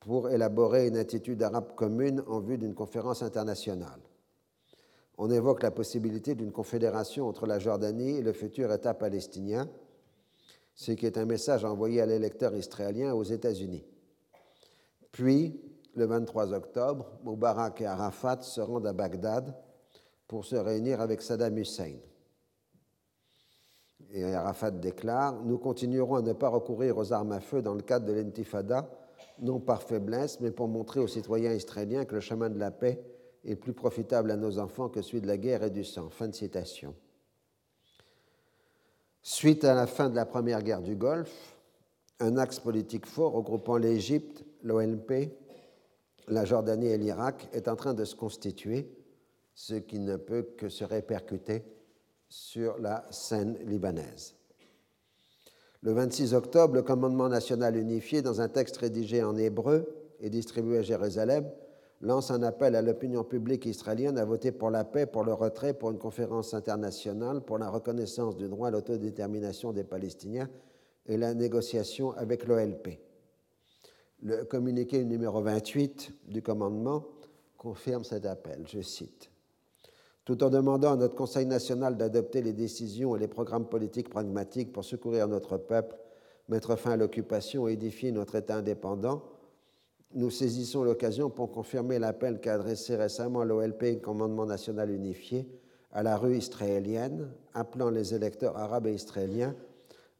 pour élaborer une attitude arabe commune en vue d'une conférence internationale. On évoque la possibilité d'une confédération entre la Jordanie et le futur État palestinien, ce qui est un message envoyé à l'électeur israélien aux États-Unis. Puis, le 23 octobre, Moubarak et Arafat se rendent à Bagdad pour se réunir avec Saddam Hussein. Et Arafat déclare Nous continuerons à ne pas recourir aux armes à feu dans le cadre de l'intifada, non par faiblesse, mais pour montrer aux citoyens israéliens que le chemin de la paix est plus profitable à nos enfants que celui de la guerre et du sang. Fin de citation. Suite à la fin de la première guerre du Golfe, un axe politique fort regroupant l'Égypte, l'ONP, la Jordanie et l'Irak est en train de se constituer, ce qui ne peut que se répercuter sur la scène libanaise. Le 26 octobre, le commandement national unifié, dans un texte rédigé en hébreu et distribué à Jérusalem, lance un appel à l'opinion publique israélienne à voter pour la paix, pour le retrait, pour une conférence internationale, pour la reconnaissance du droit à l'autodétermination des Palestiniens et la négociation avec l'OLP. Le communiqué numéro 28 du commandement confirme cet appel. Je cite tout en demandant à notre Conseil national d'adopter les décisions et les programmes politiques pragmatiques pour secourir notre peuple, mettre fin à l'occupation et édifier notre État indépendant, nous saisissons l'occasion pour confirmer l'appel qu'a adressé récemment l'OLP, Commandement national unifié, à la rue israélienne, appelant les électeurs arabes et israéliens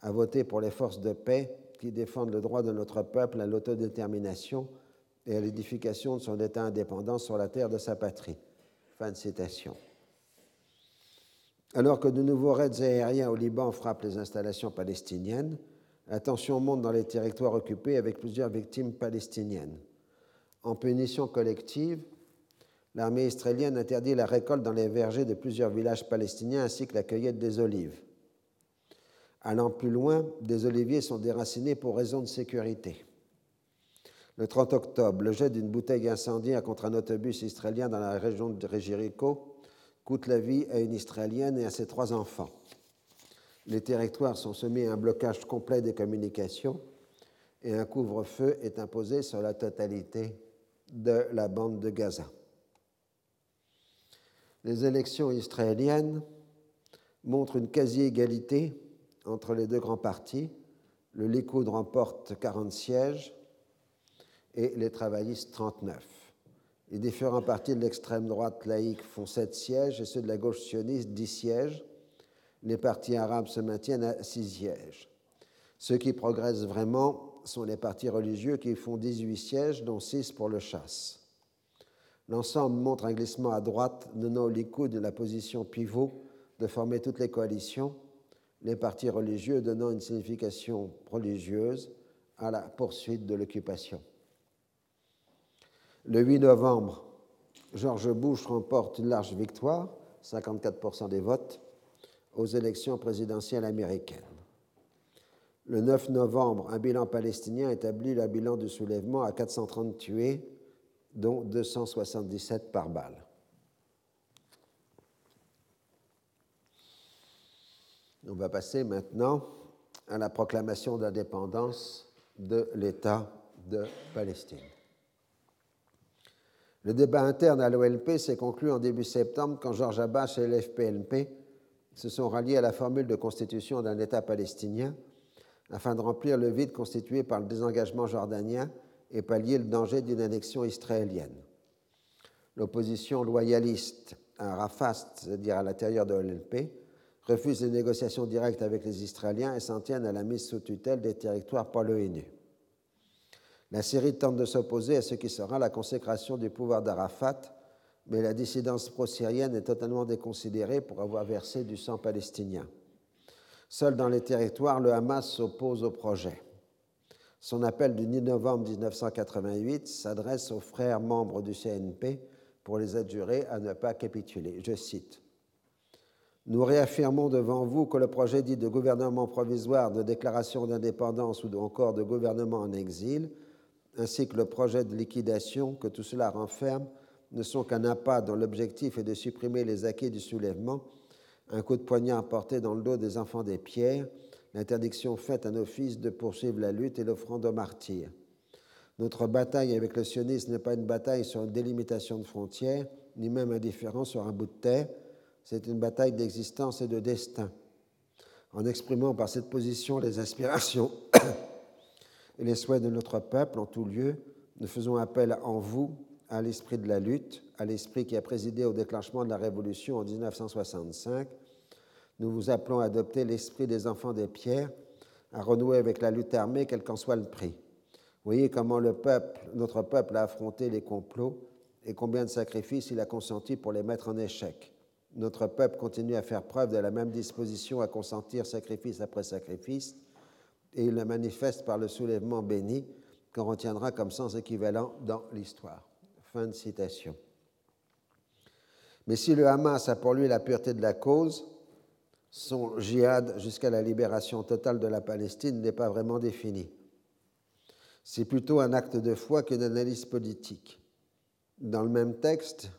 à voter pour les forces de paix qui défendent le droit de notre peuple à l'autodétermination et à l'édification de son État indépendant sur la terre de sa patrie. Fin de citation. Alors que de nouveaux raids aériens au Liban frappent les installations palestiniennes, la tension monte dans les territoires occupés avec plusieurs victimes palestiniennes. En punition collective, l'armée israélienne interdit la récolte dans les vergers de plusieurs villages palestiniens ainsi que la cueillette des olives. Allant plus loin, des oliviers sont déracinés pour raison de sécurité. Le 30 octobre, le jet d'une bouteille incendiaire contre un autobus israélien dans la région de Jéricho coûte la vie à une Israélienne et à ses trois enfants. Les territoires sont soumis à un blocage complet des communications et un couvre-feu est imposé sur la totalité de la bande de Gaza. Les élections israéliennes montrent une quasi-égalité entre les deux grands partis. Le Likoud remporte 40 sièges et les travaillistes 39. Les différents partis de l'extrême droite laïque font sept sièges et ceux de la gauche sioniste dix sièges. Les partis arabes se maintiennent à six sièges. Ceux qui progressent vraiment sont les partis religieux qui font 18 sièges, dont six pour le chasse. L'ensemble montre un glissement à droite, donnant au Likoud la position pivot de former toutes les coalitions, les partis religieux donnant une signification religieuse à la poursuite de l'occupation. Le 8 novembre, George Bush remporte une large victoire, 54% des votes, aux élections présidentielles américaines. Le 9 novembre, un bilan palestinien établit le bilan du soulèvement à 430 tués, dont 277 par balle. On va passer maintenant à la proclamation d'indépendance de l'État de Palestine. Le débat interne à l'OLP s'est conclu en début septembre quand Georges Abbas et l'FPLP se sont ralliés à la formule de constitution d'un État palestinien afin de remplir le vide constitué par le désengagement jordanien et pallier le danger d'une annexion israélienne. L'opposition loyaliste à Rafah, c'est-à-dire à, l'intérieur de l'OLP, refuse les négociations directes avec les Israéliens et s'en tiennent à la mise sous tutelle des territoires par l'ONU. La Syrie tente de s'opposer à ce qui sera la consécration du pouvoir d'Arafat, mais la dissidence pro-syrienne est totalement déconsidérée pour avoir versé du sang palestinien. Seul dans les territoires, le Hamas s'oppose au projet. Son appel du 10 novembre 1988 s'adresse aux frères membres du CNP pour les adjurer à ne pas capituler. Je cite Nous réaffirmons devant vous que le projet dit de gouvernement provisoire, de déclaration d'indépendance ou encore de gouvernement en exil ainsi que le projet de liquidation que tout cela renferme, ne sont qu'un appât dont l'objectif est de supprimer les acquis du soulèvement, un coup de poignard porté dans le dos des enfants des pierres, l'interdiction faite à nos fils de poursuivre la lutte et l'offrande aux martyrs. Notre bataille avec le sionisme n'est pas une bataille sur une délimitation de frontières, ni même un différent sur un bout de terre, c'est une bataille d'existence et de destin. En exprimant par cette position les aspirations et les souhaits de notre peuple en tout lieu, nous faisons appel en vous à l'esprit de la lutte, à l'esprit qui a présidé au déclenchement de la Révolution en 1965. Nous vous appelons à adopter l'esprit des enfants des pierres, à renouer avec la lutte armée, quel qu'en soit le prix. Voyez comment le peuple, notre peuple a affronté les complots et combien de sacrifices il a consenti pour les mettre en échec. Notre peuple continue à faire preuve de la même disposition à consentir sacrifice après sacrifice, et il le manifeste par le soulèvement béni qu'on retiendra comme sans équivalent dans l'histoire. Fin de citation. Mais si le Hamas a pour lui la pureté de la cause, son djihad jusqu'à la libération totale de la Palestine n'est pas vraiment défini. C'est plutôt un acte de foi qu'une analyse politique. Dans le même texte,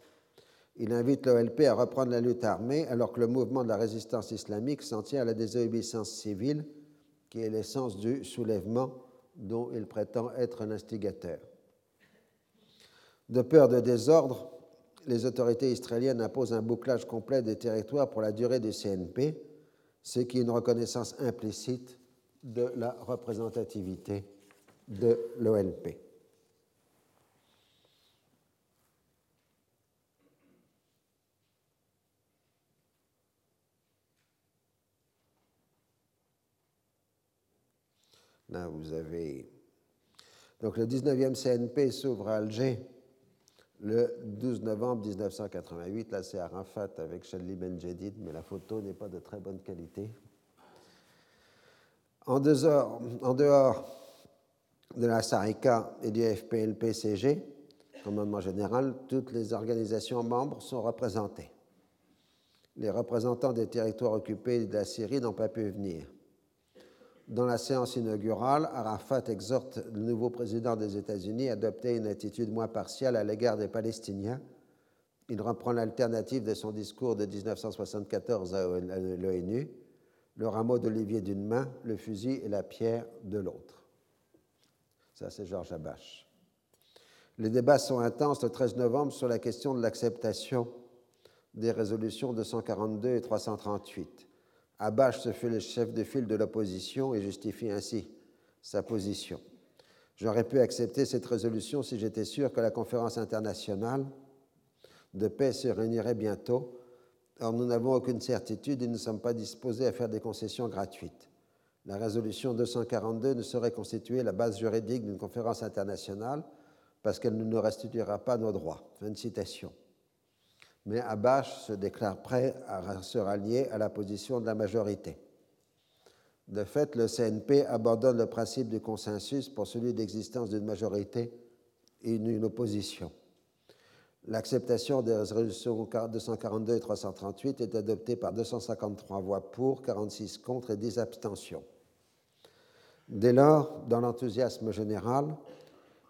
il invite l'OLP à reprendre la lutte armée alors que le mouvement de la résistance islamique s'en tient à la désobéissance civile, qui est l'essence du soulèvement dont il prétend être l'instigateur. De peur de désordre, les autorités israéliennes imposent un bouclage complet des territoires pour la durée du CNP, ce qui est une reconnaissance implicite de la représentativité de l'OLP. Là, vous avez. Donc, le 19e CNP s'ouvre à Alger le 12 novembre 1988. Là, c'est Arafat avec Shadli Benjedid, mais la photo n'est pas de très bonne qualité. En dehors, de la SARICA et du FPLP-CG, commandement général, toutes les organisations membres sont représentées. Les représentants des territoires occupés de la Syrie n'ont pas pu venir. Dans la séance inaugurale, Arafat exhorte le nouveau président des États-Unis à adopter une attitude moins partiale à l'égard des Palestiniens. Il reprend l'alternative de son discours de 1974 à l'ONU, le rameau d'olivier d'une main, le fusil et la pierre de l'autre. Ça, c'est Georges Abache. Les débats sont intenses le 13 novembre sur la question de l'acceptation des résolutions 242 et 338. Abache se fait le chef de file de l'opposition et justifie ainsi sa position. J'aurais pu accepter cette résolution si j'étais sûr que la conférence internationale de paix se réunirait bientôt. Or, nous n'avons aucune certitude et nous ne sommes pas disposés à faire des concessions gratuites. La résolution 242 ne saurait constituer la base juridique d'une conférence internationale parce qu'elle ne nous restituera pas nos droits. Fin de citation mais Abache se déclare prêt à se rallier à la position de la majorité. De fait, le CNP abandonne le principe du consensus pour celui d'existence d'une majorité et d'une opposition. L'acceptation des résolutions 242 et 338 est adoptée par 253 voix pour, 46 contre et 10 abstentions. Dès lors, dans l'enthousiasme général,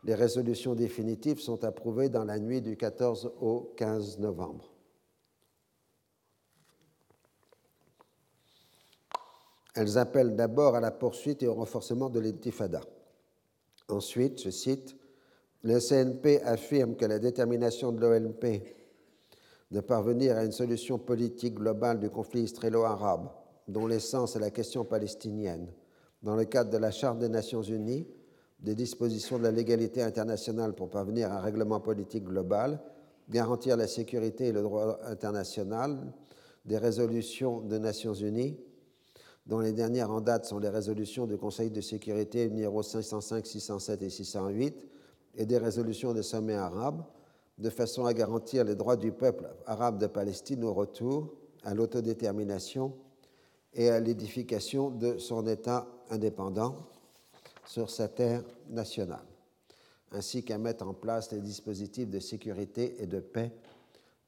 les résolutions définitives sont approuvées dans la nuit du 14 au 15 novembre. Elles appellent d'abord à la poursuite et au renforcement de l'intifada. Ensuite, je cite, le CNP affirme que la détermination de l'OLP de parvenir à une solution politique globale du conflit israélo-arabe, dont l'essence est la question palestinienne, dans le cadre de la Charte des Nations Unies, des dispositions de la légalité internationale pour parvenir à un règlement politique global, garantir la sécurité et le droit international, des résolutions des Nations Unies, dont les dernières en date sont les résolutions du Conseil de sécurité numéro 505, 607 et 608, et des résolutions des sommets arabes, de façon à garantir les droits du peuple arabe de Palestine au retour à l'autodétermination et à l'édification de son État indépendant sur sa terre nationale, ainsi qu'à mettre en place les dispositifs de sécurité et de paix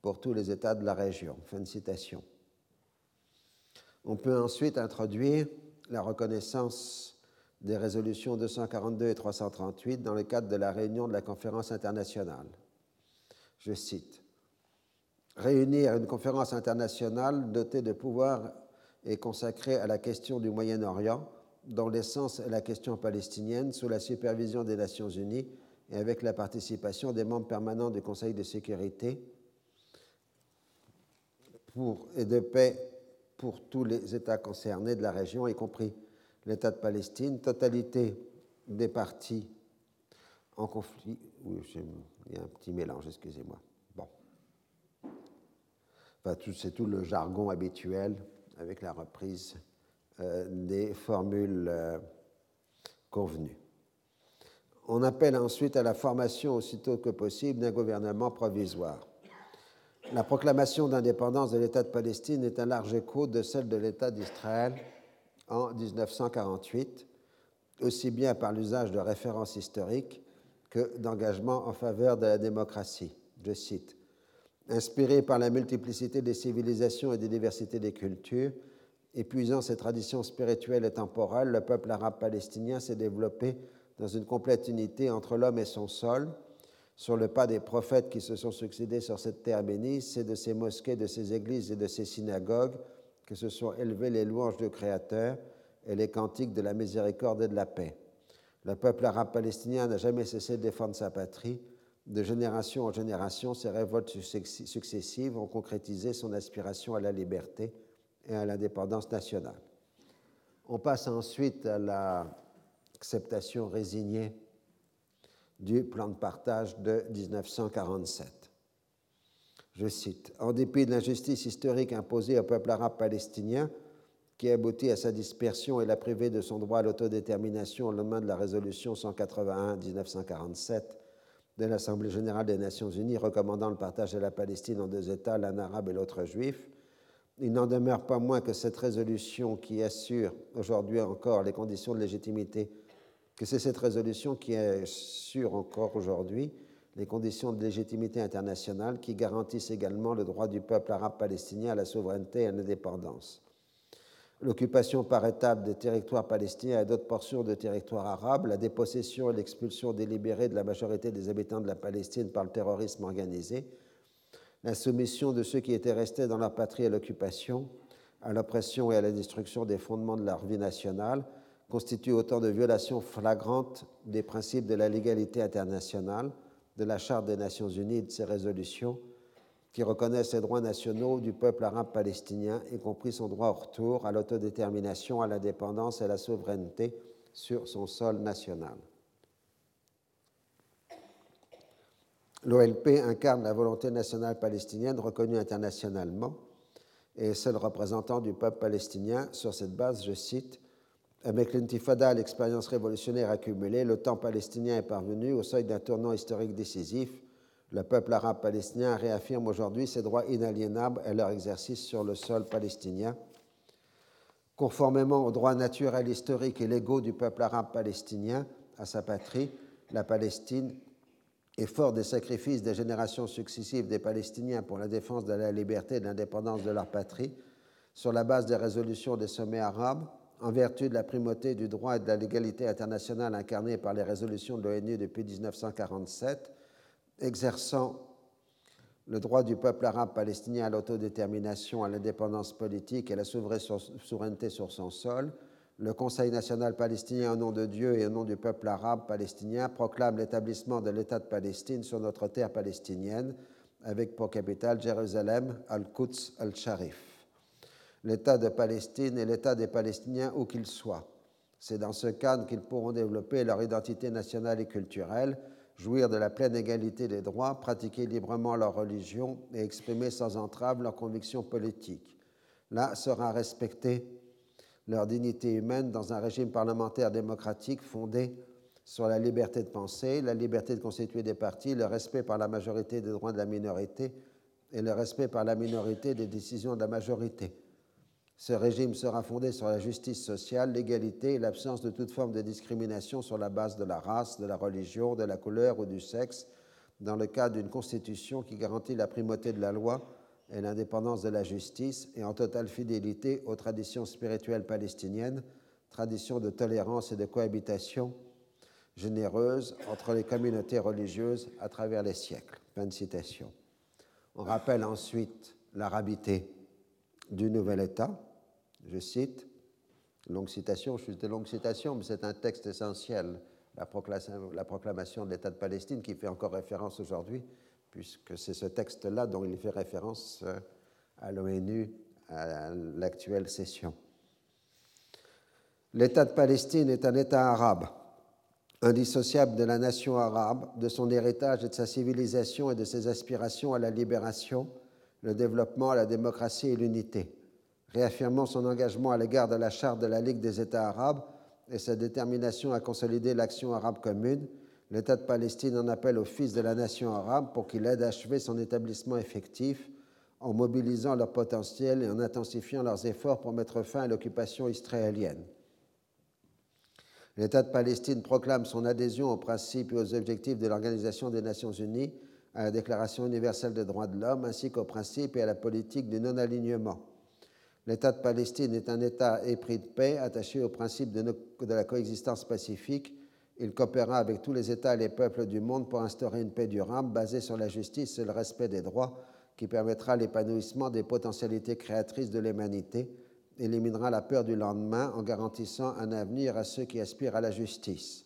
pour tous les États de la région. Fin de citation. On peut ensuite introduire la reconnaissance des résolutions 242 et 338 dans le cadre de la réunion de la conférence internationale. je cite, Réunir une conférence internationale dotée de pouvoirs et consacrée à la question du Moyen-Orient, dont l'essence est la question palestinienne, sous la supervision des Nations Unies et avec la participation des membres permanents du Conseil de sécurité pour, et de paix pour tous les États concernés de la région, y compris l'État de Palestine, totalité des partis en conflit. Oui, il y a un petit mélange, excusez-moi. Bon. Enfin, c'est tout le jargon habituel avec la reprise des formules euh, convenues. On appelle ensuite à la formation aussitôt que possible d'un gouvernement provisoire. La proclamation d'indépendance de l'État de Palestine est un large écho de celle de l'État d'Israël en 1948, aussi bien par l'usage de références historiques que d'engagement en faveur de la démocratie. Je cite Inspiré par la multiplicité des civilisations et des diversités des cultures, épuisant ses traditions spirituelles et temporelles, le peuple arabe palestinien s'est développé dans une complète unité entre l'homme et son sol, sur le pas des prophètes qui se sont succédés sur cette terre bénie, c'est de ses mosquées, de ses églises et de ses synagogues que se sont élevées les louanges du Créateur et les cantiques de la miséricorde et de la paix. Le peuple arabe palestinien n'a jamais cessé de défendre sa patrie. De génération en génération, ses révoltes successives ont concrétisé son aspiration à la liberté et à l'indépendance nationale. On passe ensuite à l'acceptation résignée du plan de partage de 1947. Je cite, En dépit de l'injustice historique imposée au peuple arabe palestinien, qui aboutit à sa dispersion et l'a privé de son droit à l'autodétermination au lendemain de la résolution 181-1947 de l'Assemblée générale des Nations unies recommandant le partage de la Palestine en deux États, l'un arabe et l'autre juif, il n'en demeure pas moins que cette résolution qui assure aujourd'hui encore les conditions de légitimité, que c'est cette résolution qui assure encore aujourd'hui les conditions de légitimité internationale qui garantissent également le droit du peuple arabe palestinien à la souveraineté et à l'indépendance. L'occupation par étapes des territoires palestiniens et d'autres portions de territoires arabes, la dépossession et l'expulsion délibérée de la majorité des habitants de la Palestine par le terrorisme organisé, la soumission de ceux qui étaient restés dans leur patrie à l'occupation, à l'oppression et à la destruction des fondements de leur vie nationale, constitue autant de violations flagrantes des principes de la légalité internationale, de la Charte des Nations Unies et de ses résolutions, qui reconnaissent les droits nationaux du peuple arabe palestinien, y compris son droit au retour à l'autodétermination, à l'indépendance et à la souveraineté sur son sol national. L'OLP incarne la volonté nationale palestinienne reconnue internationalement et est seul représentant du peuple palestinien. Sur cette base, je cite, Avec l'intifada, l'expérience révolutionnaire accumulée, le temps palestinien est parvenu au seuil d'un tournant historique décisif. Le peuple arabe palestinien réaffirme aujourd'hui ses droits inaliénables et leur exercice sur le sol palestinien. Conformément aux droits naturels, historiques et légaux du peuple arabe palestinien à sa patrie, la Palestine et fort des sacrifices des générations successives des Palestiniens pour la défense de la liberté et de l'indépendance de leur patrie, sur la base des résolutions des sommets arabes, en vertu de la primauté du droit et de la légalité internationale incarnée par les résolutions de l'ONU depuis 1947, exerçant le droit du peuple arabe palestinien à l'autodétermination, à l'indépendance politique et à la souveraineté sur son sol, le Conseil national palestinien, au nom de Dieu et au nom du peuple arabe palestinien, proclame l'établissement de l'État de Palestine sur notre terre palestinienne, avec pour capitale Jérusalem, Al-Quds al-Sharif. L'État de Palestine est l'État des Palestiniens où qu'ils soient. C'est dans ce cadre qu'ils pourront développer leur identité nationale et culturelle, jouir de la pleine égalité des droits, pratiquer librement leur religion et exprimer sans entrave leurs convictions politiques. Là sera respecté leur dignité humaine dans un régime parlementaire démocratique fondé sur la liberté de penser, la liberté de constituer des partis, le respect par la majorité des droits de la minorité et le respect par la minorité des décisions de la majorité. Ce régime sera fondé sur la justice sociale, l'égalité et l'absence de toute forme de discrimination sur la base de la race, de la religion, de la couleur ou du sexe, dans le cadre d'une constitution qui garantit la primauté de la loi et l'indépendance de la justice et en totale fidélité aux traditions spirituelles palestiniennes, traditions de tolérance et de cohabitation, généreuse entre les communautés religieuses à travers les siècles. Fin de citation. On rappelle ensuite l'arabité du nouvel État. Je cite, longue citation, je suis de longue citation, mais c'est un texte essentiel, la proclamation de l'État de Palestine, qui fait encore référence aujourd'hui, puisque c'est ce texte-là dont il fait référence euh, à l'ONU à l'actuelle session. L'État de Palestine est un État arabe, indissociable de la nation arabe, de son héritage et de sa civilisation et de ses aspirations à la libération, le développement, la démocratie et l'unité. Réaffirmant son engagement à l'égard de la Charte de la Ligue des États arabes et sa détermination à consolider l'action arabe commune, l'État de Palestine en appelle au fils de la nation arabe pour qu'il aide à achever son établissement effectif en mobilisant leur potentiel et en intensifiant leurs efforts pour mettre fin à l'occupation israélienne. L'État de Palestine proclame son adhésion aux principes et aux objectifs de l'Organisation des Nations Unies, à la Déclaration universelle des droits de l'homme, ainsi qu'aux principes et à la politique du non-alignement. L'État de Palestine est un État épris de paix, attaché aux principes de, de la coexistence pacifique. Il coopérera avec tous les États et les peuples du monde pour instaurer une paix durable basée sur la justice et le respect des droits qui permettra l'épanouissement des potentialités créatrices de l'humanité éliminera la peur du lendemain en garantissant un avenir à ceux qui aspirent à la justice.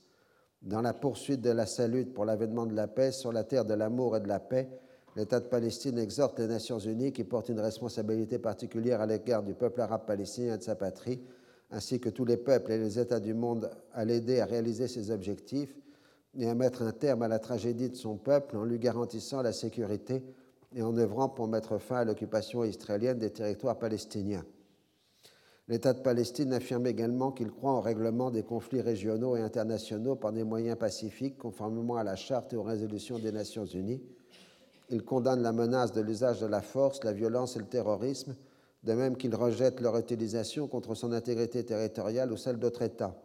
Dans la poursuite de la salut pour l'avènement de la paix sur la terre de l'amour et de la paix, l'État de Palestine exhorte les Nations Unies qui portent une responsabilité particulière à l'égard du peuple arabe palestinien et de sa patrie, ainsi que tous les peuples et les États du monde à l'aider à réaliser ses objectifs et à mettre un terme à la tragédie de son peuple en lui garantissant la sécurité et en œuvrant pour mettre fin à l'occupation israélienne des territoires palestiniens. L'État de Palestine affirme également qu'il croit au règlement des conflits régionaux et internationaux par des moyens pacifiques, conformément à la Charte et aux résolutions des Nations Unies. Il condamne la menace de l'usage de la force, la violence et le terrorisme, de même qu'il rejette leur utilisation contre son intégrité territoriale ou celle d'autres États.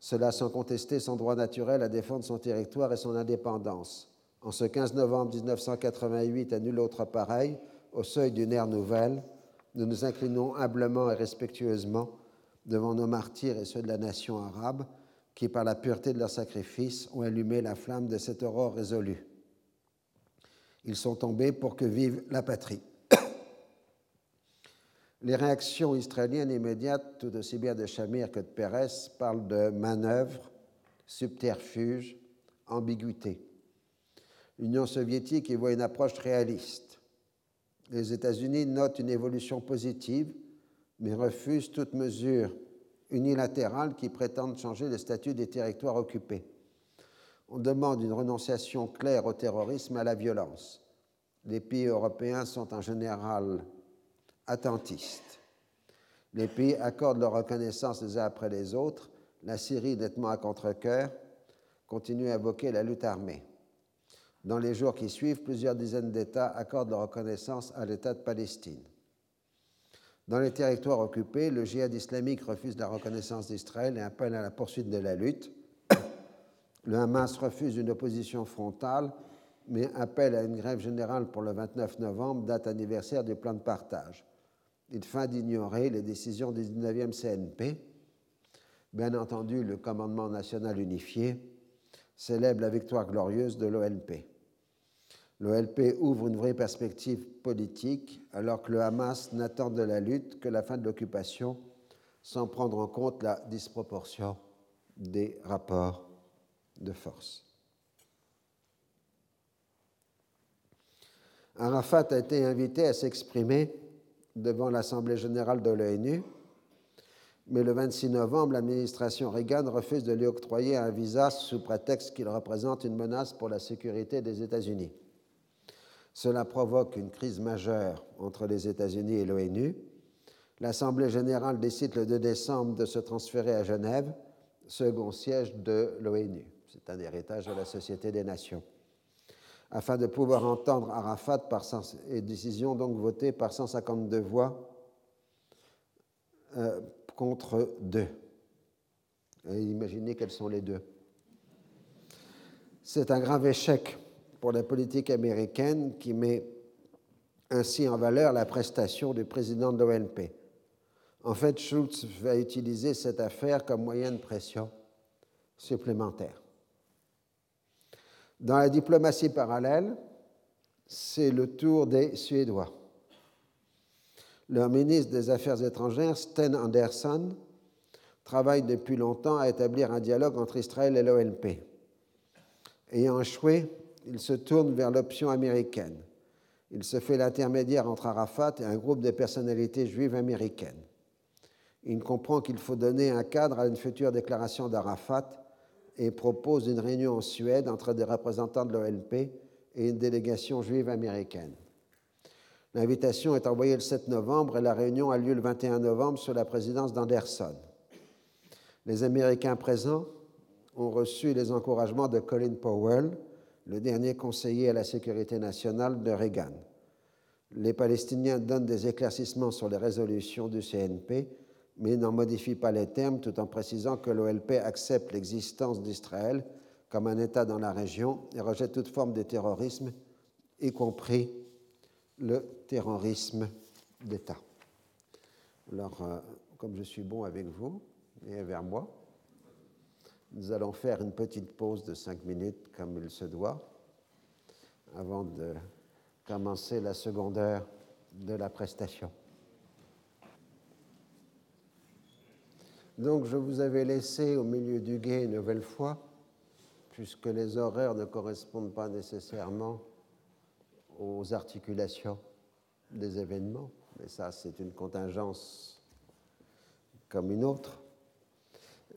Cela sans contester son droit naturel à défendre son territoire et son indépendance. En ce 15 novembre 1988, à nul autre pareil, au seuil d'une ère nouvelle, nous nous inclinons humblement et respectueusement devant nos martyrs et ceux de la nation arabe qui, par la pureté de leur sacrifice, ont allumé la flamme de cette aurore résolue. Ils sont tombés pour que vive la patrie. Les réactions israéliennes immédiates, tout aussi bien de Shamir que de Pérez, parlent de manœuvre, subterfuge, ambiguïté. L'Union soviétique y voit une approche réaliste les États-Unis notent une évolution positive, mais refusent toute mesure unilatérale qui prétende changer le statut des territoires occupés. On demande une renonciation claire au terrorisme et à la violence. Les pays européens sont en général attentistes. Les pays accordent leur reconnaissance les uns après les autres. La Syrie, nettement à contre-coeur, continue à invoquer la lutte armée. Dans les jours qui suivent, plusieurs dizaines d'États accordent leur reconnaissance à l'État de Palestine. Dans les territoires occupés, le djihad islamique refuse la reconnaissance d'Israël et appelle à la poursuite de la lutte. Le Hamas refuse une opposition frontale, mais appelle à une grève générale pour le 29 novembre, date anniversaire du plan de partage. Il feint d'ignorer les décisions du 19e CNP. Bien entendu, le commandement national unifié célèbre la victoire glorieuse de l'OLP. L'OLP ouvre une vraie perspective politique alors que le Hamas n'attend de la lutte que la fin de l'occupation sans prendre en compte la disproportion des rapports de force. Arafat a été invité à s'exprimer devant l'Assemblée générale de l'ONU, mais le 26 novembre, l'administration Reagan refuse de lui octroyer un visa sous prétexte qu'il représente une menace pour la sécurité des États-Unis. Cela provoque une crise majeure entre les États-Unis et l'ONU. L'Assemblée générale décide le 2 décembre de se transférer à Genève, second siège de l'ONU. C'est un héritage de la Société des Nations. Afin de pouvoir entendre Arafat par et décision donc votée par 152 voix euh, contre deux. imaginez quels sont les deux. C'est un grave échec pour la politique américaine qui met ainsi en valeur la prestation du président de l'ONP. En fait, Schultz va utiliser cette affaire comme moyen de pression supplémentaires. Dans la diplomatie parallèle, c'est le tour des Suédois. Leur ministre des Affaires étrangères, Sten Andersson, travaille depuis longtemps à établir un dialogue entre Israël et l'OLP. Ayant échoué, il se tourne vers l'option américaine. Il se fait l'intermédiaire entre Arafat et un groupe de personnalités juives américaines. Il comprend qu'il faut donner un cadre à une future déclaration d'Arafat et propose une réunion en Suède entre des représentants de l'OLP et une délégation juive américaine. L'invitation est envoyée le 7 novembre et la réunion a lieu le 21 novembre sous la présidence d'Anderson. Les Américains présents ont reçu les encouragements de Colin Powell, le dernier conseiller à la sécurité nationale de Reagan. Les Palestiniens donnent des éclaircissements sur les résolutions du CNP, mais n'en modifient pas les termes tout en précisant que l'OLP accepte l'existence d'Israël comme un État dans la région et rejette toute forme de terrorisme, y compris le terrorisme d'État. Alors, euh, comme je suis bon avec vous et vers moi, nous allons faire une petite pause de cinq minutes comme il se doit avant de commencer la seconde heure de la prestation. Donc je vous avais laissé au milieu du guet une nouvelle fois, puisque les horaires ne correspondent pas nécessairement aux articulations des événements, mais ça c'est une contingence comme une autre.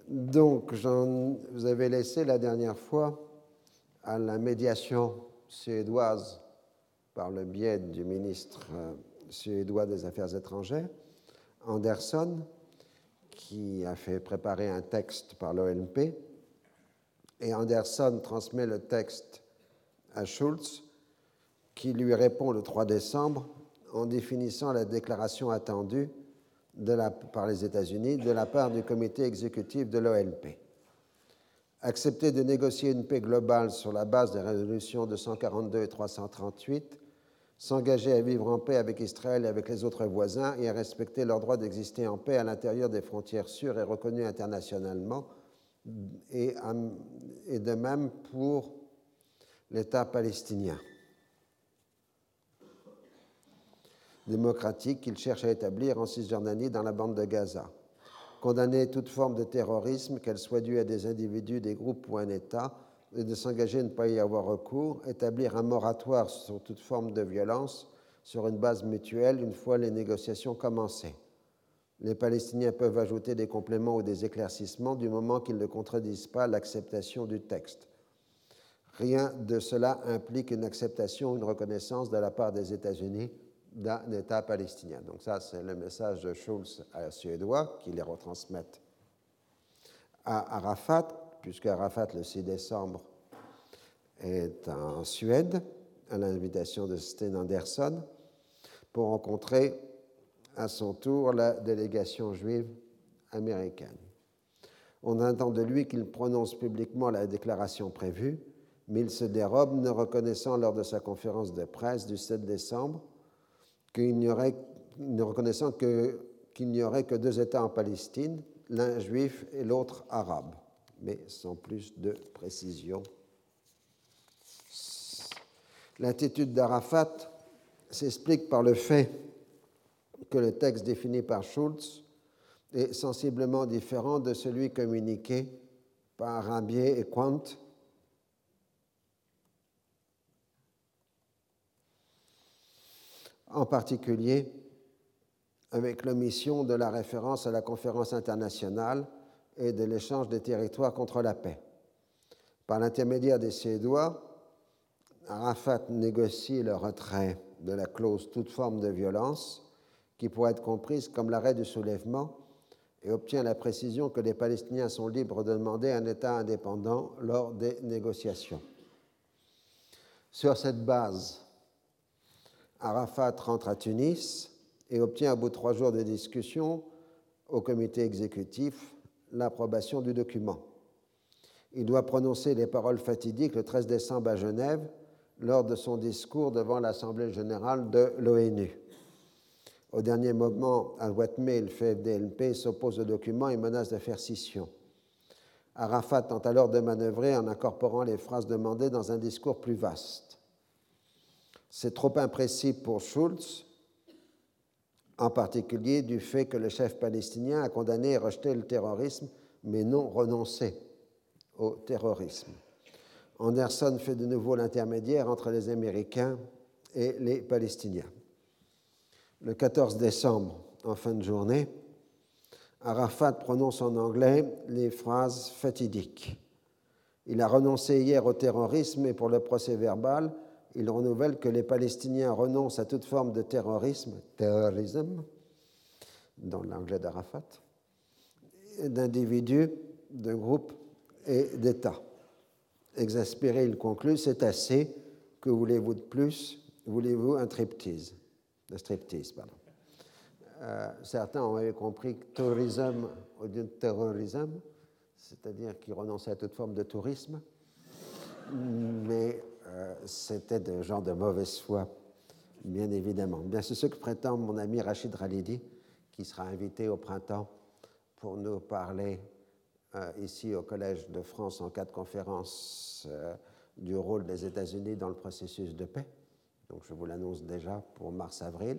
Donc, vous avez laissé la dernière fois à la médiation suédoise par le biais du ministre euh, suédois des Affaires étrangères, Anderson, qui a fait préparer un texte par l'ONP, et Anderson transmet le texte à Schulz, qui lui répond le 3 décembre en définissant la déclaration attendue par les États-Unis de la part du comité exécutif de l'OLP. Accepter de négocier une paix globale sur la base des résolutions 242 et 338, s'engager à vivre en paix avec Israël et avec les autres voisins et à respecter leur droit d'exister en paix à l'intérieur des frontières sûres et reconnues internationalement, et, de même pour l'État palestinien. démocratique qu'il cherche à établir en Cisjordanie dans la bande de Gaza. Condamner toute forme de terrorisme, qu'elle soit due à des individus, des groupes ou un État, et de s'engager à ne pas y avoir recours, établir un moratoire sur toute forme de violence sur une base mutuelle une fois les négociations commencées. Les Palestiniens peuvent ajouter des compléments ou des éclaircissements du moment qu'ils ne contredisent pas l'acceptation du texte. Rien de cela implique une acceptation ou une reconnaissance de la part des États-Unis d'un État palestinien. Donc ça, c'est le message de Schulz à Suédois qui les retransmettent à Arafat, puisque Arafat, le 6 décembre, est en Suède à l'invitation de Sten Anderson pour rencontrer à son tour la délégation juive américaine. On attend de lui qu'il prononce publiquement la déclaration prévue, mais il se dérobe, ne reconnaissant lors de sa conférence de presse du 7 décembre qu'il n'y aurait, reconnaissant qu'il n'y aurait que deux États en Palestine, l'un juif et l'autre arabe, mais sans plus de précision. L'attitude d'Arafat s'explique par le fait que le texte défini par Schulz est sensiblement différent de celui communiqué par Rabier et Quant en particulier avec l'omission de la référence à la conférence internationale et de l'échange des territoires contre la paix. Par l'intermédiaire des Suédois, Arafat négocie le retrait de la clause toute forme de violence, qui pourrait être comprise comme l'arrêt du soulèvement, et obtient la précision que les Palestiniens sont libres de demander un État indépendant lors des négociations. Sur cette base, Arafat rentre à Tunis et obtient, au bout de trois jours de discussion, au comité exécutif l'approbation du document. Il doit prononcer les paroles fatidiques le 13 décembre à Genève lors de son discours devant l'Assemblée générale de l'ONU. Au dernier moment, à Watmé, le FDLP s'oppose au document et menace de faire scission. Arafat tente alors de manœuvrer en incorporant les phrases demandées dans un discours plus vaste. C'est trop imprécis pour Schulz, en particulier du fait que le chef palestinien a condamné et rejeté le terrorisme, mais non renoncé au terrorisme. Anderson fait de nouveau l'intermédiaire entre les Américains et les Palestiniens. Le 14 décembre, en fin de journée, Arafat prononce en anglais les phrases fatidiques. Il a renoncé hier au terrorisme et pour le procès verbal, il renouvelle que les Palestiniens renoncent à toute forme de terrorisme, terrorisme, dans l'anglais d'Arafat, d'individus, de groupes et d'États. Exaspéré, il conclut C'est assez, que voulez-vous de plus? Voulez-vous un striptease? Un striptease. Euh, certains ont compris que tourisme au lieu de terrorisme, c'est-à-dire qu'ils renonçaient à toute forme de tourisme, mais euh, c'était de genre de mauvaise foi, bien évidemment. Bien, c'est ce que prétend mon ami Rachid Ralidi, qui sera invité au printemps pour nous parler euh, ici au Collège de France en cas de conférence du rôle des États-Unis dans le processus de paix. Donc je vous l'annonce déjà pour mars-avril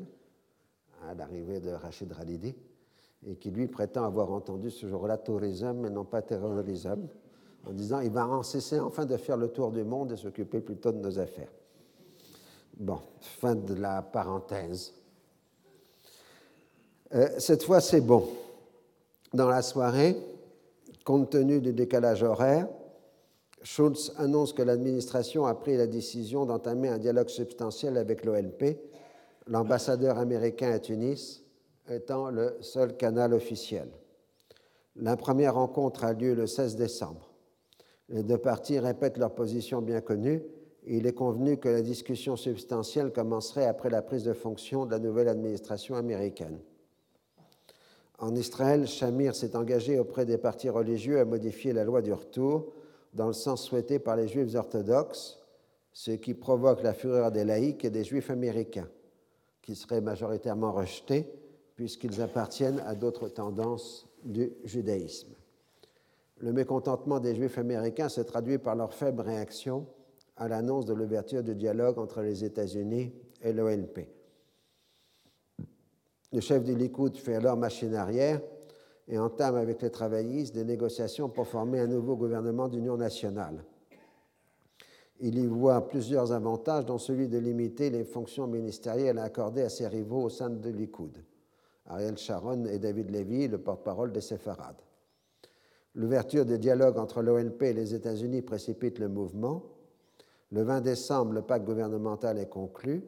à l'arrivée de Rachid Ralidi, et qui lui prétend avoir entendu ce jour-là tourisme mais non pas terrorisme, en disant il va en cesser enfin de faire le tour du monde et s'occuper plutôt de nos affaires. Bon, fin de la parenthèse. Euh, cette fois, c'est bon. Dans la soirée, compte tenu du décalage horaire, Schulz annonce que l'administration a pris la décision d'entamer un dialogue substantiel avec l'OLP l'ambassadeur américain à Tunis étant le seul canal officiel. La première rencontre a lieu le 16 décembre. Les deux parties répètent leur position bien connue il est convenu que la discussion substantielle commencerait après la prise de fonction de la nouvelle administration américaine. En Israël, Shamir s'est engagé auprès des partis religieux à modifier la loi du retour dans le sens souhaité par les juifs orthodoxes, ce qui provoque la fureur des laïcs et des juifs américains qui seraient majoritairement rejetés puisqu'ils appartiennent à d'autres tendances du judaïsme. Le mécontentement des Juifs américains se traduit par leur faible réaction à l'annonce de l'ouverture du dialogue entre les États-Unis et l'OLP. Le chef du Likoud fait alors machine arrière et entame avec les travaillistes des négociations pour former un nouveau gouvernement d'union nationale il y voit plusieurs avantages, dont celui de limiter les fonctions ministérielles accordées à ses rivaux au sein de Likoud, Ariel Sharon et David Levy, le porte-parole des séfarades. L'ouverture des dialogues entre l'OLP et les États-Unis précipite le mouvement. Le 20 décembre, le pacte gouvernemental est conclu.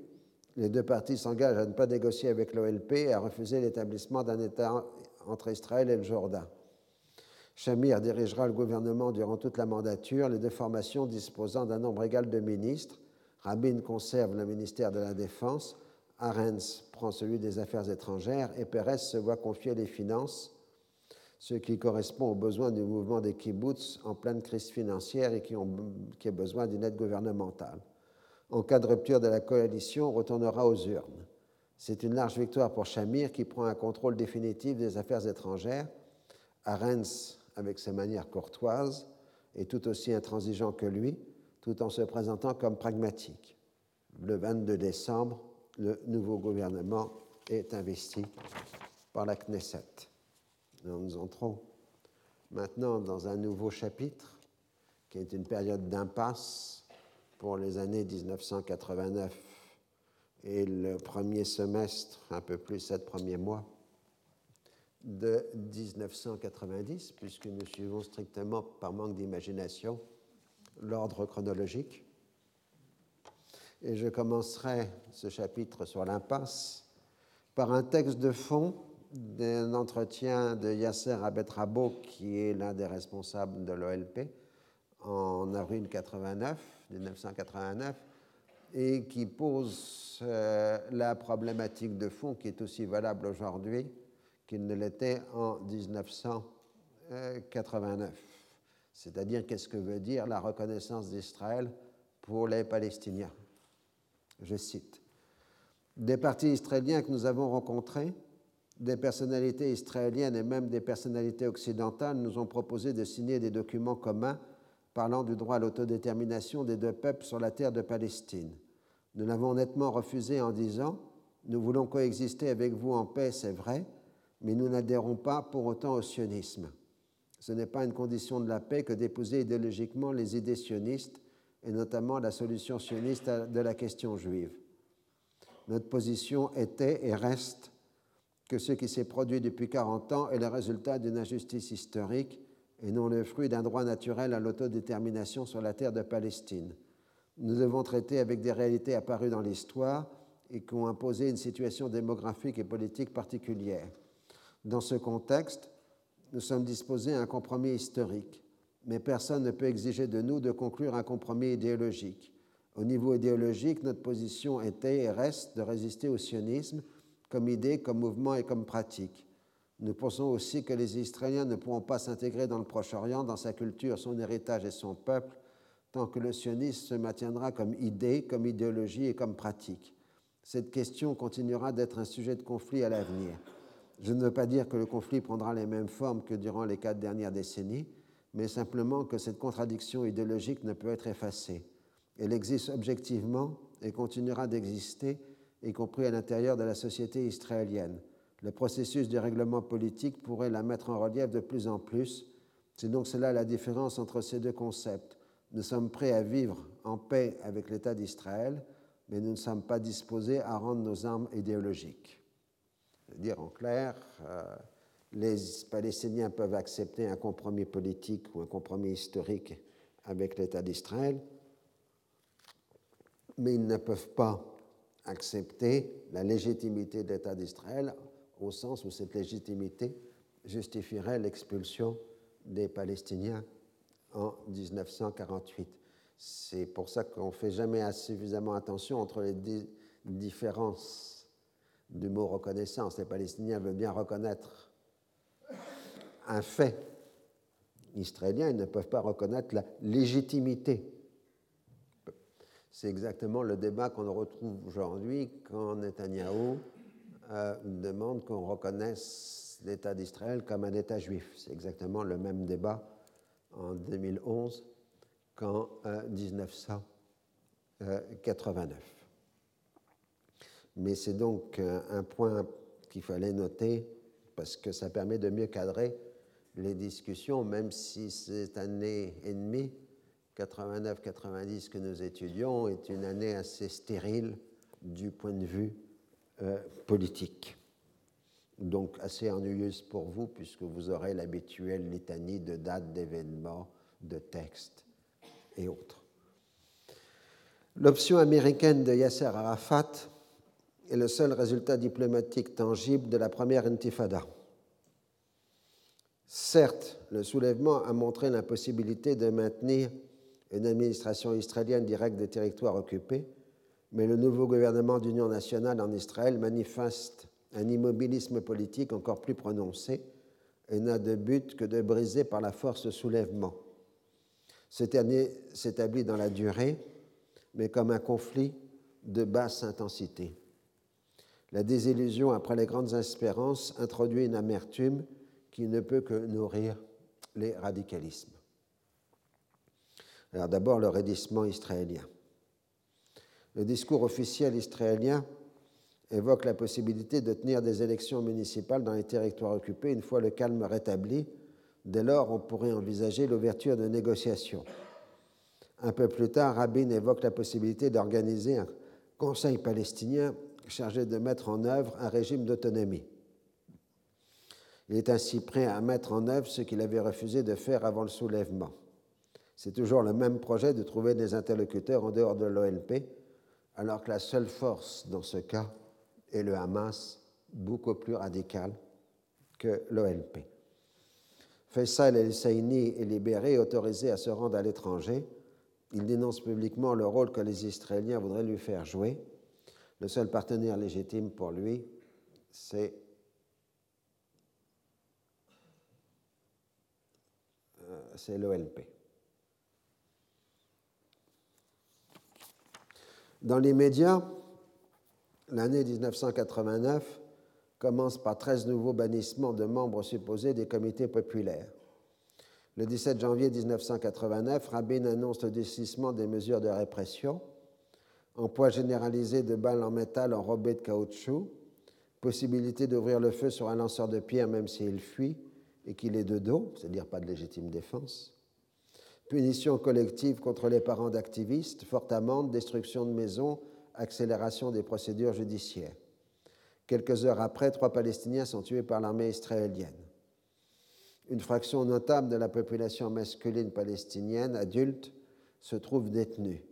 Les deux parties s'engagent à ne pas négocier avec l'OLP et à refuser l'établissement d'un État entre Israël et le Jourdain. Shamir dirigera le gouvernement durant toute la mandature, les deux formations disposant d'un nombre égal de ministres. Rabin conserve le ministère de la Défense, Arens prend celui des Affaires étrangères et Pérez se voit confier les finances, ce qui correspond aux besoins du mouvement des kibbutz en pleine crise financière et qui, qui a besoin d'une aide gouvernementale. En cas de rupture de la coalition, on retournera aux urnes. C'est une large victoire pour Shamir qui prend un contrôle définitif des affaires étrangères. Arens avec ses manières courtoises, et tout aussi intransigeant que lui, tout en se présentant comme pragmatique. Le 22 décembre, le nouveau gouvernement est investi par la Knesset. Nous entrons maintenant dans un nouveau chapitre qui est une période d'impasse pour les années 1989 et le premier semestre, un peu plus sept premiers mois de 1990, puisque nous suivons strictement, par manque d'imagination, l'ordre chronologique. Et je commencerai ce chapitre sur l'impasse par un texte de fond d'un entretien de Yasser Abetrabo, qui est l'un des responsables de l'OLP, en avril 89, 1989, et qui pose euh, la problématique de fond qui est aussi valable aujourd'hui qu'il ne l'était en 1989. C'est-à-dire qu'est-ce que veut dire la reconnaissance d'Israël pour les Palestiniens? Je cite. Des partis israéliens que nous avons rencontrés des personnalités israéliennes et même des personnalités occidentales nous ont proposé de signer des documents communs parlant du droit à l'autodétermination des deux peuples sur la terre de Palestine. Nous l'avons nettement refusé en disant Nous voulons coexister avec vous en paix, c'est vrai, mais nous n'adhérons pas pour autant au sionisme. Ce n'est pas une condition de la paix que d'épouser idéologiquement les idées sionistes, et notamment la solution sioniste de la question juive. Notre position était et reste que ce qui s'est produit depuis 40 ans est le résultat d'une injustice historique et non le fruit d'un droit naturel à l'autodétermination sur la terre de Palestine. Nous devons traiter avec des réalités apparues dans l'histoire et qui ont imposé une situation démographique et politique particulière. Dans ce contexte, nous sommes disposés à un compromis historique, mais personne ne peut exiger de nous de conclure un compromis idéologique. Au niveau idéologique, notre position était et reste de résister au sionisme comme idée, comme mouvement et comme pratique. Nous pensons aussi que les Israéliens ne pourront pas s'intégrer dans le Proche-Orient, dans sa culture, son héritage et son peuple, tant que le sionisme se maintiendra comme idée, comme idéologie et comme pratique. Cette question continuera d'être un sujet de conflit à l'avenir. Je ne veux pas dire que le conflit prendra les mêmes formes que durant les quatre dernières décennies, mais simplement que cette contradiction idéologique ne peut être effacée. Elle existe objectivement et continuera d'exister, y compris à l'intérieur de la société israélienne. Le processus du règlement politique pourrait la mettre en relief de plus en plus. C'est donc cela la différence entre ces deux concepts. Nous sommes prêts à vivre en paix avec l'État d'Israël, mais nous ne sommes pas disposés à rendre nos armes idéologiques. Dire en clair, euh, les Palestiniens peuvent accepter un compromis politique ou un compromis historique avec l'État d'Israël, mais ils ne peuvent pas accepter la légitimité de l'État d'Israël au sens où cette légitimité justifierait l'expulsion des Palestiniens en 1948. C'est pour ça qu'on ne fait jamais suffisamment attention entre les différences du mot reconnaissance. Les Palestiniens veulent bien reconnaître un fait israélien, ils ne peuvent pas reconnaître la légitimité. C'est exactement le débat qu'on retrouve aujourd'hui quand Netanyahou euh, demande qu'on reconnaisse l'État d'Israël comme un État juif. C'est exactement le même débat en 2011 qu'en 1989. Mais c'est donc un point qu'il fallait noter parce que ça permet de mieux cadrer les discussions, même si cette année et demie, 89-90 que nous étudions, est une année assez stérile du point de vue euh, politique. Donc assez ennuyeuse pour vous, puisque vous aurez l'habituelle litanie de dates, d'événements, de textes et autres. L'option américaine de Yasser Arafat est le seul résultat diplomatique tangible de la première intifada. Certes, le soulèvement a montré l'impossibilité de maintenir une administration israélienne directe des territoires occupés, mais le nouveau gouvernement d'union nationale en Israël manifeste un immobilisme politique encore plus prononcé et n'a de but que de briser par la force le soulèvement. Ce dernier s'établit dans la durée, mais comme un conflit de basse intensité. La désillusion après les grandes espérances introduit une amertume qui ne peut que nourrir les radicalismes. Alors d'abord le raidissement israélien. Le discours officiel israélien évoque la possibilité de tenir des élections municipales dans les territoires occupés une fois le calme rétabli. Dès lors, on pourrait envisager l'ouverture de négociations. Un peu plus tard, Rabin évoque la possibilité d'organiser un conseil palestinien chargé de mettre en œuvre un régime d'autonomie. Il est ainsi prêt à mettre en œuvre ce qu'il avait refusé de faire avant le soulèvement. C'est toujours le même projet de trouver des interlocuteurs en dehors de l'OLP, alors que la seule force dans ce cas est le Hamas, beaucoup plus radical que l'OLP. Faisal el-Saini est libéré et autorisé à se rendre à l'étranger. Il dénonce publiquement le rôle que les Israéliens voudraient lui faire jouer. Le seul partenaire légitime pour lui, c'est euh, l'OLP. Dans les médias, l'année 1989 commence par 13 nouveaux bannissements de membres supposés des comités populaires. Le 17 janvier 1989, Rabin annonce le décissement des mesures de répression, emploi généralisé de balles en métal enrobées de caoutchouc, possibilité d'ouvrir le feu sur un lanceur de pierre même s'il fuit et qu'il est de dos, c'est-à-dire pas de légitime défense, punition collective contre les parents d'activistes, forte amende, destruction de maisons, accélération des procédures judiciaires. Quelques heures après, trois Palestiniens sont tués par l'armée israélienne. Une fraction notable de la population masculine palestinienne adulte se trouve détenue.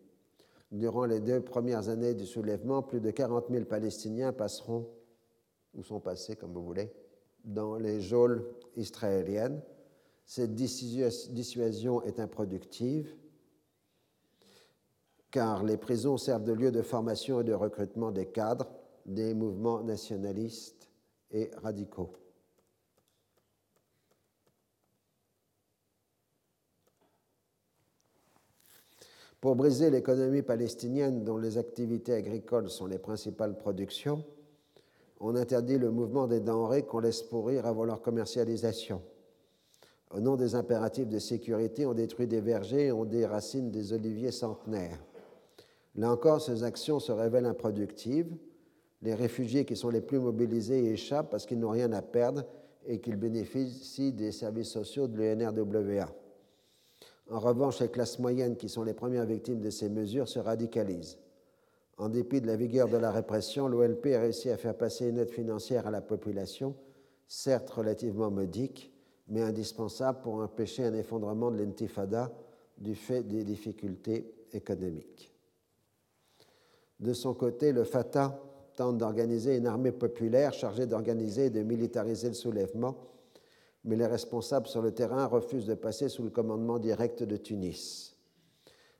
Durant les deux premières années du soulèvement, plus de 40 000 Palestiniens passeront, ou sont passés, comme vous voulez, dans les geôles israéliennes. Cette dissuasion est improductive car les prisons servent de lieu de formation et de recrutement des cadres des mouvements nationalistes et radicaux. Pour briser l'économie palestinienne dont les activités agricoles sont les principales productions, on interdit le mouvement des denrées qu'on laisse pourrir avant leur commercialisation. Au nom des impératifs de sécurité, on détruit des vergers et on déracine des oliviers centenaires. Là encore, ces actions se révèlent improductives. Les réfugiés qui sont les plus mobilisés échappent parce qu'ils n'ont rien à perdre et qu'ils bénéficient des services sociaux de l'UNRWA. En revanche, les classes moyennes, qui sont les premières victimes de ces mesures, se radicalisent. En dépit de la vigueur de la répression, l'OLP a réussi à faire passer une aide financière à la population, certes relativement modique, mais indispensable pour empêcher un effondrement de l'intifada du fait des difficultés économiques. De son côté, le Fatah tente d'organiser une armée populaire chargée d'organiser et de militariser le soulèvement mais les responsables sur le terrain refusent de passer sous le commandement direct de Tunis.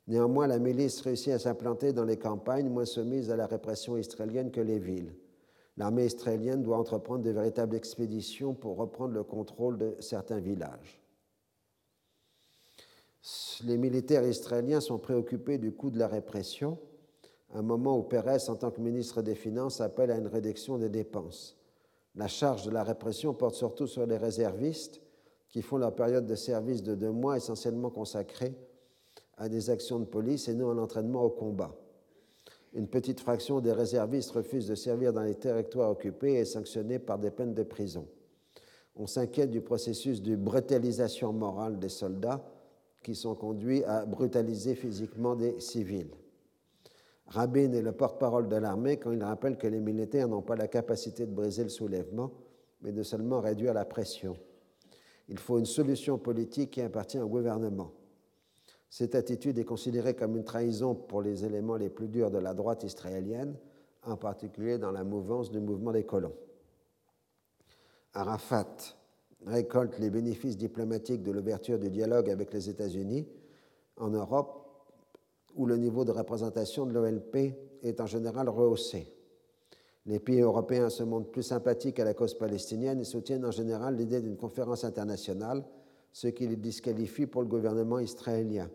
Néanmoins, la milice réussit à s'implanter dans les campagnes moins soumises à la répression israélienne que les villes. L'armée israélienne doit entreprendre de véritables expéditions pour reprendre le contrôle de certains villages. Les militaires israéliens sont préoccupés du coût de la répression, un moment où Pérez, en tant que ministre des Finances, appelle à une réduction des dépenses. La charge de la répression porte surtout sur les réservistes qui font leur période de service de deux mois essentiellement consacrée à des actions de police et non à l'entraînement au combat. Une petite fraction des réservistes refuse de servir dans les territoires occupés et est sanctionnée par des peines de prison. On s'inquiète du processus de brutalisation morale des soldats qui sont conduits à brutaliser physiquement des civils. Rabin est le porte-parole de l'armée quand il rappelle que les militaires n'ont pas la capacité de briser le soulèvement, mais de seulement réduire la pression. Il faut une solution politique qui appartient au gouvernement. Cette attitude est considérée comme une trahison pour les éléments les plus durs de la droite israélienne, en particulier dans la mouvance du mouvement des colons. Arafat récolte les bénéfices diplomatiques de l'ouverture du dialogue avec les États-Unis en Europe où le niveau de représentation de l'OLP est en général rehaussé. Les pays européens se montrent plus sympathiques à la cause palestinienne et soutiennent en général l'idée d'une conférence internationale, ce qui les disqualifie pour le gouvernement israélien.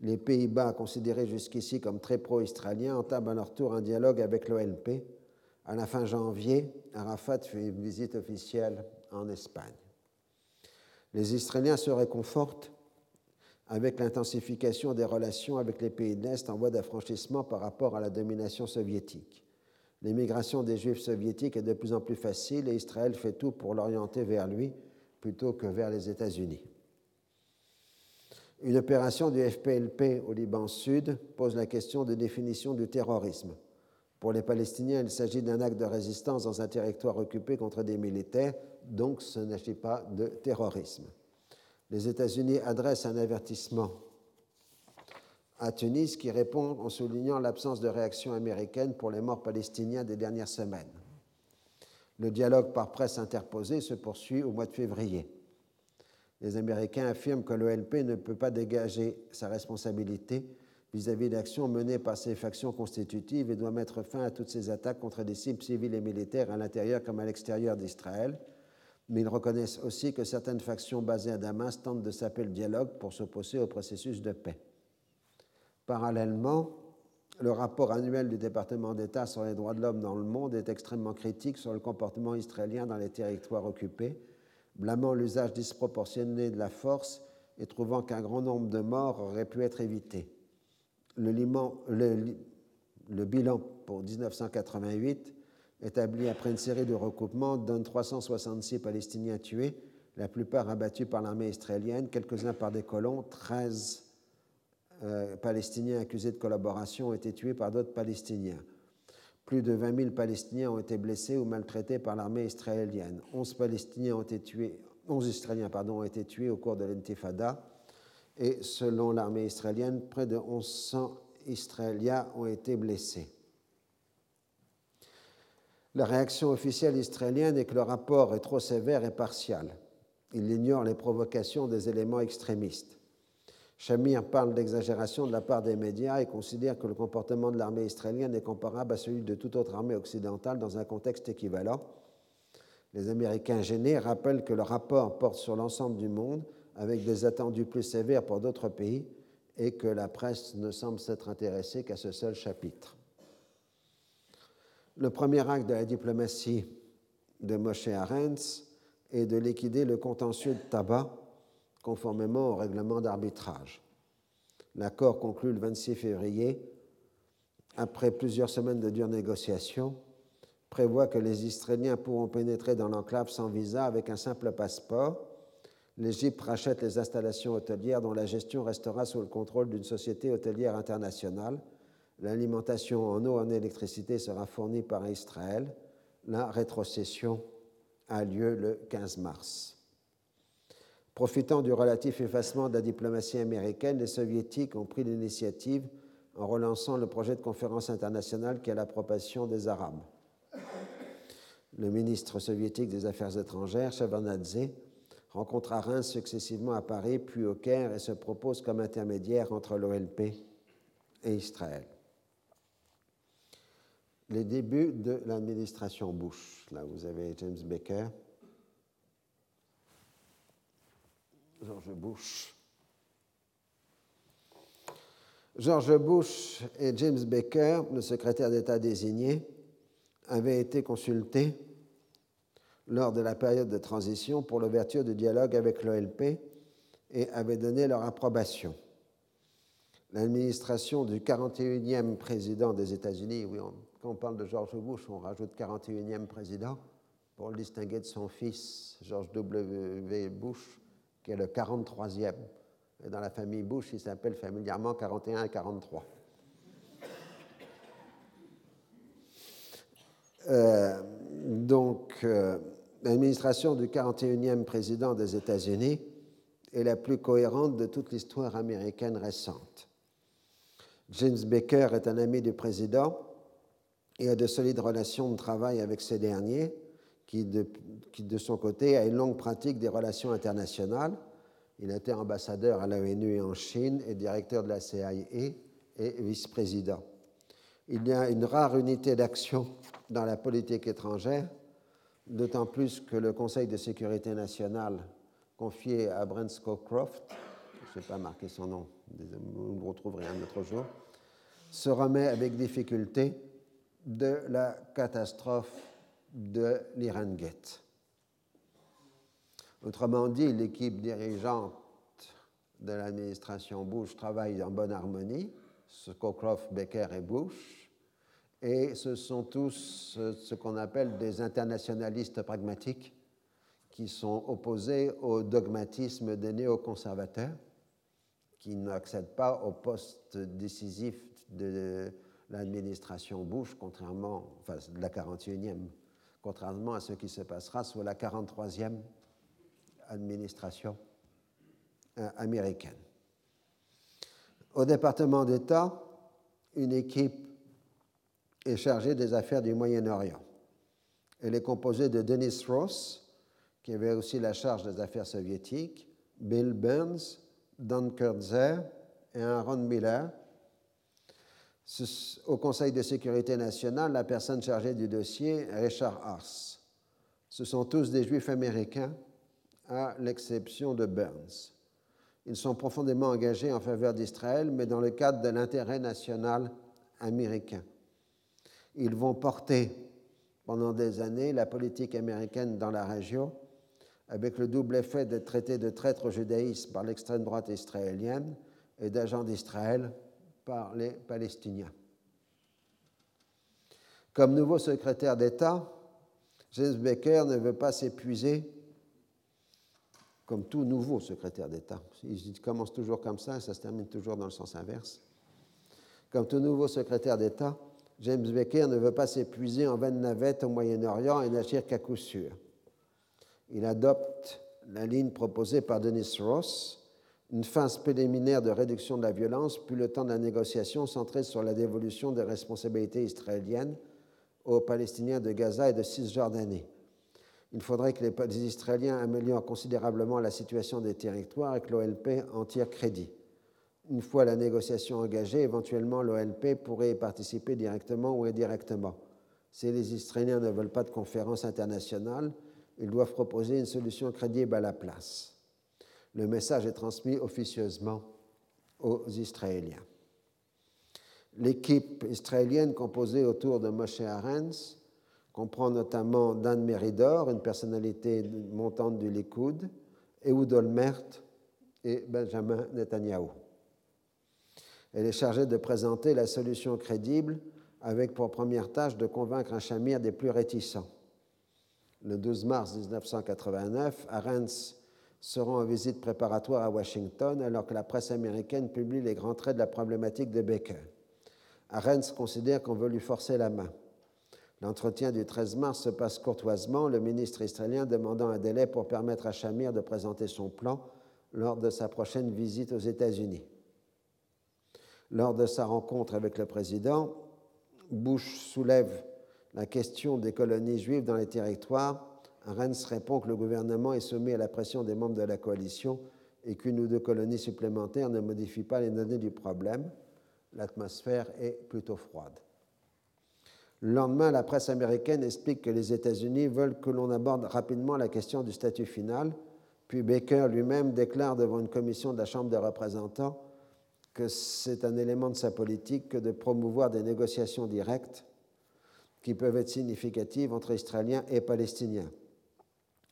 Les Pays-Bas, considérés jusqu'ici comme très pro-israéliens, entament à leur tour un dialogue avec l'OLP. À la fin janvier, Arafat fait une visite officielle en Espagne. Les Israéliens se réconfortent avec l'intensification des relations avec les pays de l'Est en voie d'affranchissement par rapport à la domination soviétique. L'émigration des Juifs soviétiques est de plus en plus facile et Israël fait tout pour l'orienter vers lui plutôt que vers les États-Unis. Une opération du FPLP au Liban Sud pose la question de définition du terrorisme. Pour les Palestiniens, il s'agit d'un acte de résistance dans un territoire occupé contre des militaires, donc ce n'agit pas de terrorisme les États-Unis adressent un avertissement à Tunis qui répond en soulignant l'absence de réaction américaine pour les morts palestiniens des dernières semaines. Le dialogue par presse interposée se poursuit au mois de février. Les Américains affirment que l'OLP ne peut pas dégager sa responsabilité vis-à-vis d'actions menées par ces factions constitutives et doit mettre fin à toutes ces attaques contre des cibles civiles et militaires à l'intérieur comme à l'extérieur d'Israël, mais ils reconnaissent aussi que certaines factions basées à Damas tentent de saper le dialogue pour s'opposer au processus de paix. Parallèlement, Le rapport annuel du département d'État sur les droits de l'homme dans le monde est extrêmement critique sur le comportement israélien dans les territoires occupés, blâmant l'usage disproportionné de la force et trouvant qu'un grand nombre de morts auraient pu être évités. Le, le, le bilan pour 1988, établi après une série de recoupements, donne 366 Palestiniens tués, la plupart abattus par l'armée israélienne, quelques-uns par des colons, 13 euh, Palestiniens accusés de collaboration ont été tués par d'autres Palestiniens. Plus de 20 000 Palestiniens ont été blessés ou maltraités par l'armée israélienne. 11 Palestiniens ont été tués, 11 Israéliens pardon, ont été tués au cours de l'intifada. Et selon l'armée israélienne, près de 1100 Israéliens ont été blessés. La réaction officielle israélienne est que le rapport est trop sévère et partial. Il ignore les provocations des éléments extrémistes. Shamir parle d'exagération de la part des médias et considère que le comportement de l'armée israélienne est comparable à celui de toute autre armée occidentale dans un contexte équivalent. Les Américains gênés rappellent que le rapport porte sur l'ensemble du monde avec des attendus plus sévères pour d'autres pays et que la presse ne semble s'être intéressée qu'à ce seul chapitre. Le premier acte de la diplomatie de Moshe Arens est de liquider le contentieux de tabac conformément au règlement d'arbitrage. L'accord conclu le 26 février, après plusieurs semaines de dures négociations, prévoit que les Israéliens pourront pénétrer dans l'enclave sans visa avec un simple passeport l'Égypte rachète les installations hôtelières dont la gestion restera sous le contrôle d'une société hôtelière internationale. L'alimentation en eau et en électricité sera fournie par Israël. La rétrocession a lieu le 15 mars. Profitant du relatif effacement de la diplomatie américaine, les soviétiques ont pris l'initiative en relançant le projet de conférence internationale qui est l'approbation des Arabes. Le ministre soviétique des Affaires étrangères, Shevardnadze, rencontra Reims successivement à Paris puis au Caire et se propose comme intermédiaire entre l'OLP et Israël. Les débuts de l'administration Bush. Là, vous avez James Baker, George Bush. George Bush et James Baker, le secrétaire d'État désigné, avaient été consultés lors de la période de transition pour l'ouverture du dialogue avec l'OLP et avaient donné leur approbation. L'administration du 41e président des États-Unis, oui, quand on parle de George Bush, on rajoute 41e président pour le distinguer de son fils, George W. Bush, qui est le 43e. Et dans la famille Bush, il s'appelle familièrement 41 et 43. Euh, donc, euh, l'administration du 41e président des États-Unis est la plus cohérente de toute l'histoire américaine récente. James Baker est un ami du président et a de solides relations de travail avec ces derniers, qui de, son côté a une longue pratique des relations internationales. Il a été ambassadeur à l'ONU et en Chine et directeur de la CIA et vice-président. Il y a une rare unité d'action dans la politique étrangère d'autant plus que le Conseil de sécurité nationale confié à Brent Scowcroft, je n'ai pas marqué son nom, vous ne retrouverez un autre jour, se remet avec difficulté de la catastrophe de l'Iran Gate. Autrement dit, l'équipe dirigeante de l'administration Bush travaille en bonne harmonie, Scowcroft, Becker et Bush, et ce sont tous ce qu'on appelle des internationalistes pragmatiques qui sont opposés au dogmatisme des néoconservateurs, qui n'accèdent pas au poste décisif de l'administration Bush, contrairement, enfin de la 41e, contrairement à ce qui se passera sous la 43e administration euh, américaine. Au département d'État, une équipe est chargée des affaires du Moyen-Orient. Elle est composée de Dennis Ross, qui avait aussi la charge des affaires soviétiques, Bill Burns, Don Kurtzer et Aaron Miller. Au Conseil de sécurité nationale, la personne chargée du dossier, Richard Ars. Ce sont tous des juifs américains, à l'exception de Burns. Ils sont profondément engagés en faveur d'Israël, mais dans le cadre de l'intérêt national américain. Ils vont porter pendant des années la politique américaine dans la région, avec le double effet d'être traités de traîtres au judaïsme par l'extrême droite israélienne et d'agents d'Israël par les Palestiniens. Comme nouveau secrétaire d'État, James Baker ne veut pas s'épuiser comme tout nouveau secrétaire d'État. Il commence toujours comme ça et ça se termine toujours dans le sens inverse. Comme tout nouveau secrétaire d'État, James Baker ne veut pas s'épuiser en vaine navette au Moyen-Orient et n'agir qu'à coup sûr. Il adopte la ligne proposée par Denis Ross, une phase préliminaire de réduction de la violence, puis le temps de la négociation centré sur la dévolution des responsabilités israéliennes aux Palestiniens de Gaza et de Cisjordanie. Il faudrait que les Israéliens améliorent considérablement la situation des territoires et que l'OLP en tire crédit. Une fois la négociation engagée, éventuellement l'OLP pourrait y participer directement ou indirectement. Si les Israéliens ne veulent pas de conférence internationale, ils doivent proposer une solution crédible à la place. Le message est transmis officieusement aux Israéliens. L'équipe israélienne composée autour de Moshe Arens comprend notamment Dan Meridor, une personnalité montante du Likoud, Ehud Olmert et Benjamin Netanyahu. Elle est chargée de présenter la solution crédible avec pour première tâche de convaincre un chamir des plus réticents. Le 12 mars 1989, Arens se rend en visite préparatoire à Washington alors que la presse américaine publie les grands traits de la problématique de Baker. Arens considère qu'on veut lui forcer la main. L'entretien du 13 mars se passe courtoisement, le ministre israélien demandant un délai pour permettre à Shamir de présenter son plan lors de sa prochaine visite aux États-Unis. Lors de sa rencontre avec le président, Bush soulève la question des colonies juives dans les territoires. Arens répond que le gouvernement est soumis à la pression des membres de la coalition et qu'une ou deux colonies supplémentaires ne modifient pas les données du problème. L'atmosphère est plutôt froide. Le lendemain, la presse américaine explique que les États-Unis veulent que l'on aborde rapidement la question du statut final, puis Baker lui-même déclare devant une commission de la Chambre des représentants que c'est un élément de sa politique que de promouvoir des négociations directes qui peuvent être significatives entre Israéliens et Palestiniens.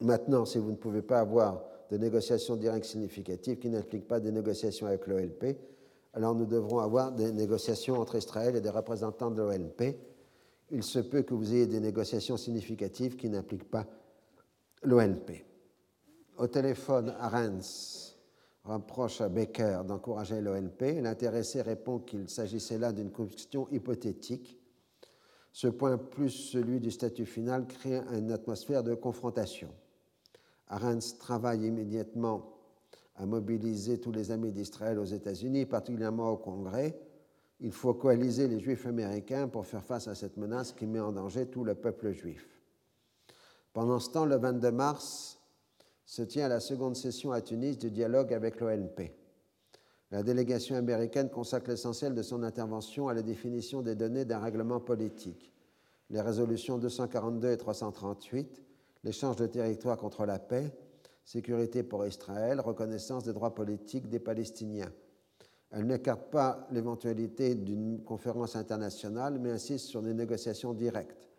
Maintenant, si vous ne pouvez pas avoir de négociations directes significatives qui n'impliquent pas des négociations avec l'OLP, alors nous devrons avoir des négociations entre Israël et des représentants de l'OLP il se peut que vous ayez des négociations significatives qui n'impliquent pas l'ONP. Au téléphone, Arens reproche à Baker d'encourager l'ONP. L'intéressé répond qu'il s'agissait là d'une question hypothétique. Ce point, plus celui du statut final, crée une atmosphère de confrontation. Arens travaille immédiatement à mobiliser tous les amis d'Israël aux États-Unis, particulièrement au Congrès, il faut coaliser les Juifs américains pour faire face à cette menace qui met en danger tout le peuple juif. Pendant ce temps, le 22 mars, se tient la seconde session à Tunis du dialogue avec l'ONP. La délégation américaine consacre l'essentiel de son intervention à la définition des données d'un règlement politique. Les résolutions 242 et 338, l'échange de territoire contre la paix, sécurité pour Israël, reconnaissance des droits politiques des Palestiniens, elle n'écarte pas l'éventualité d'une conférence internationale, mais insiste sur des négociations directes.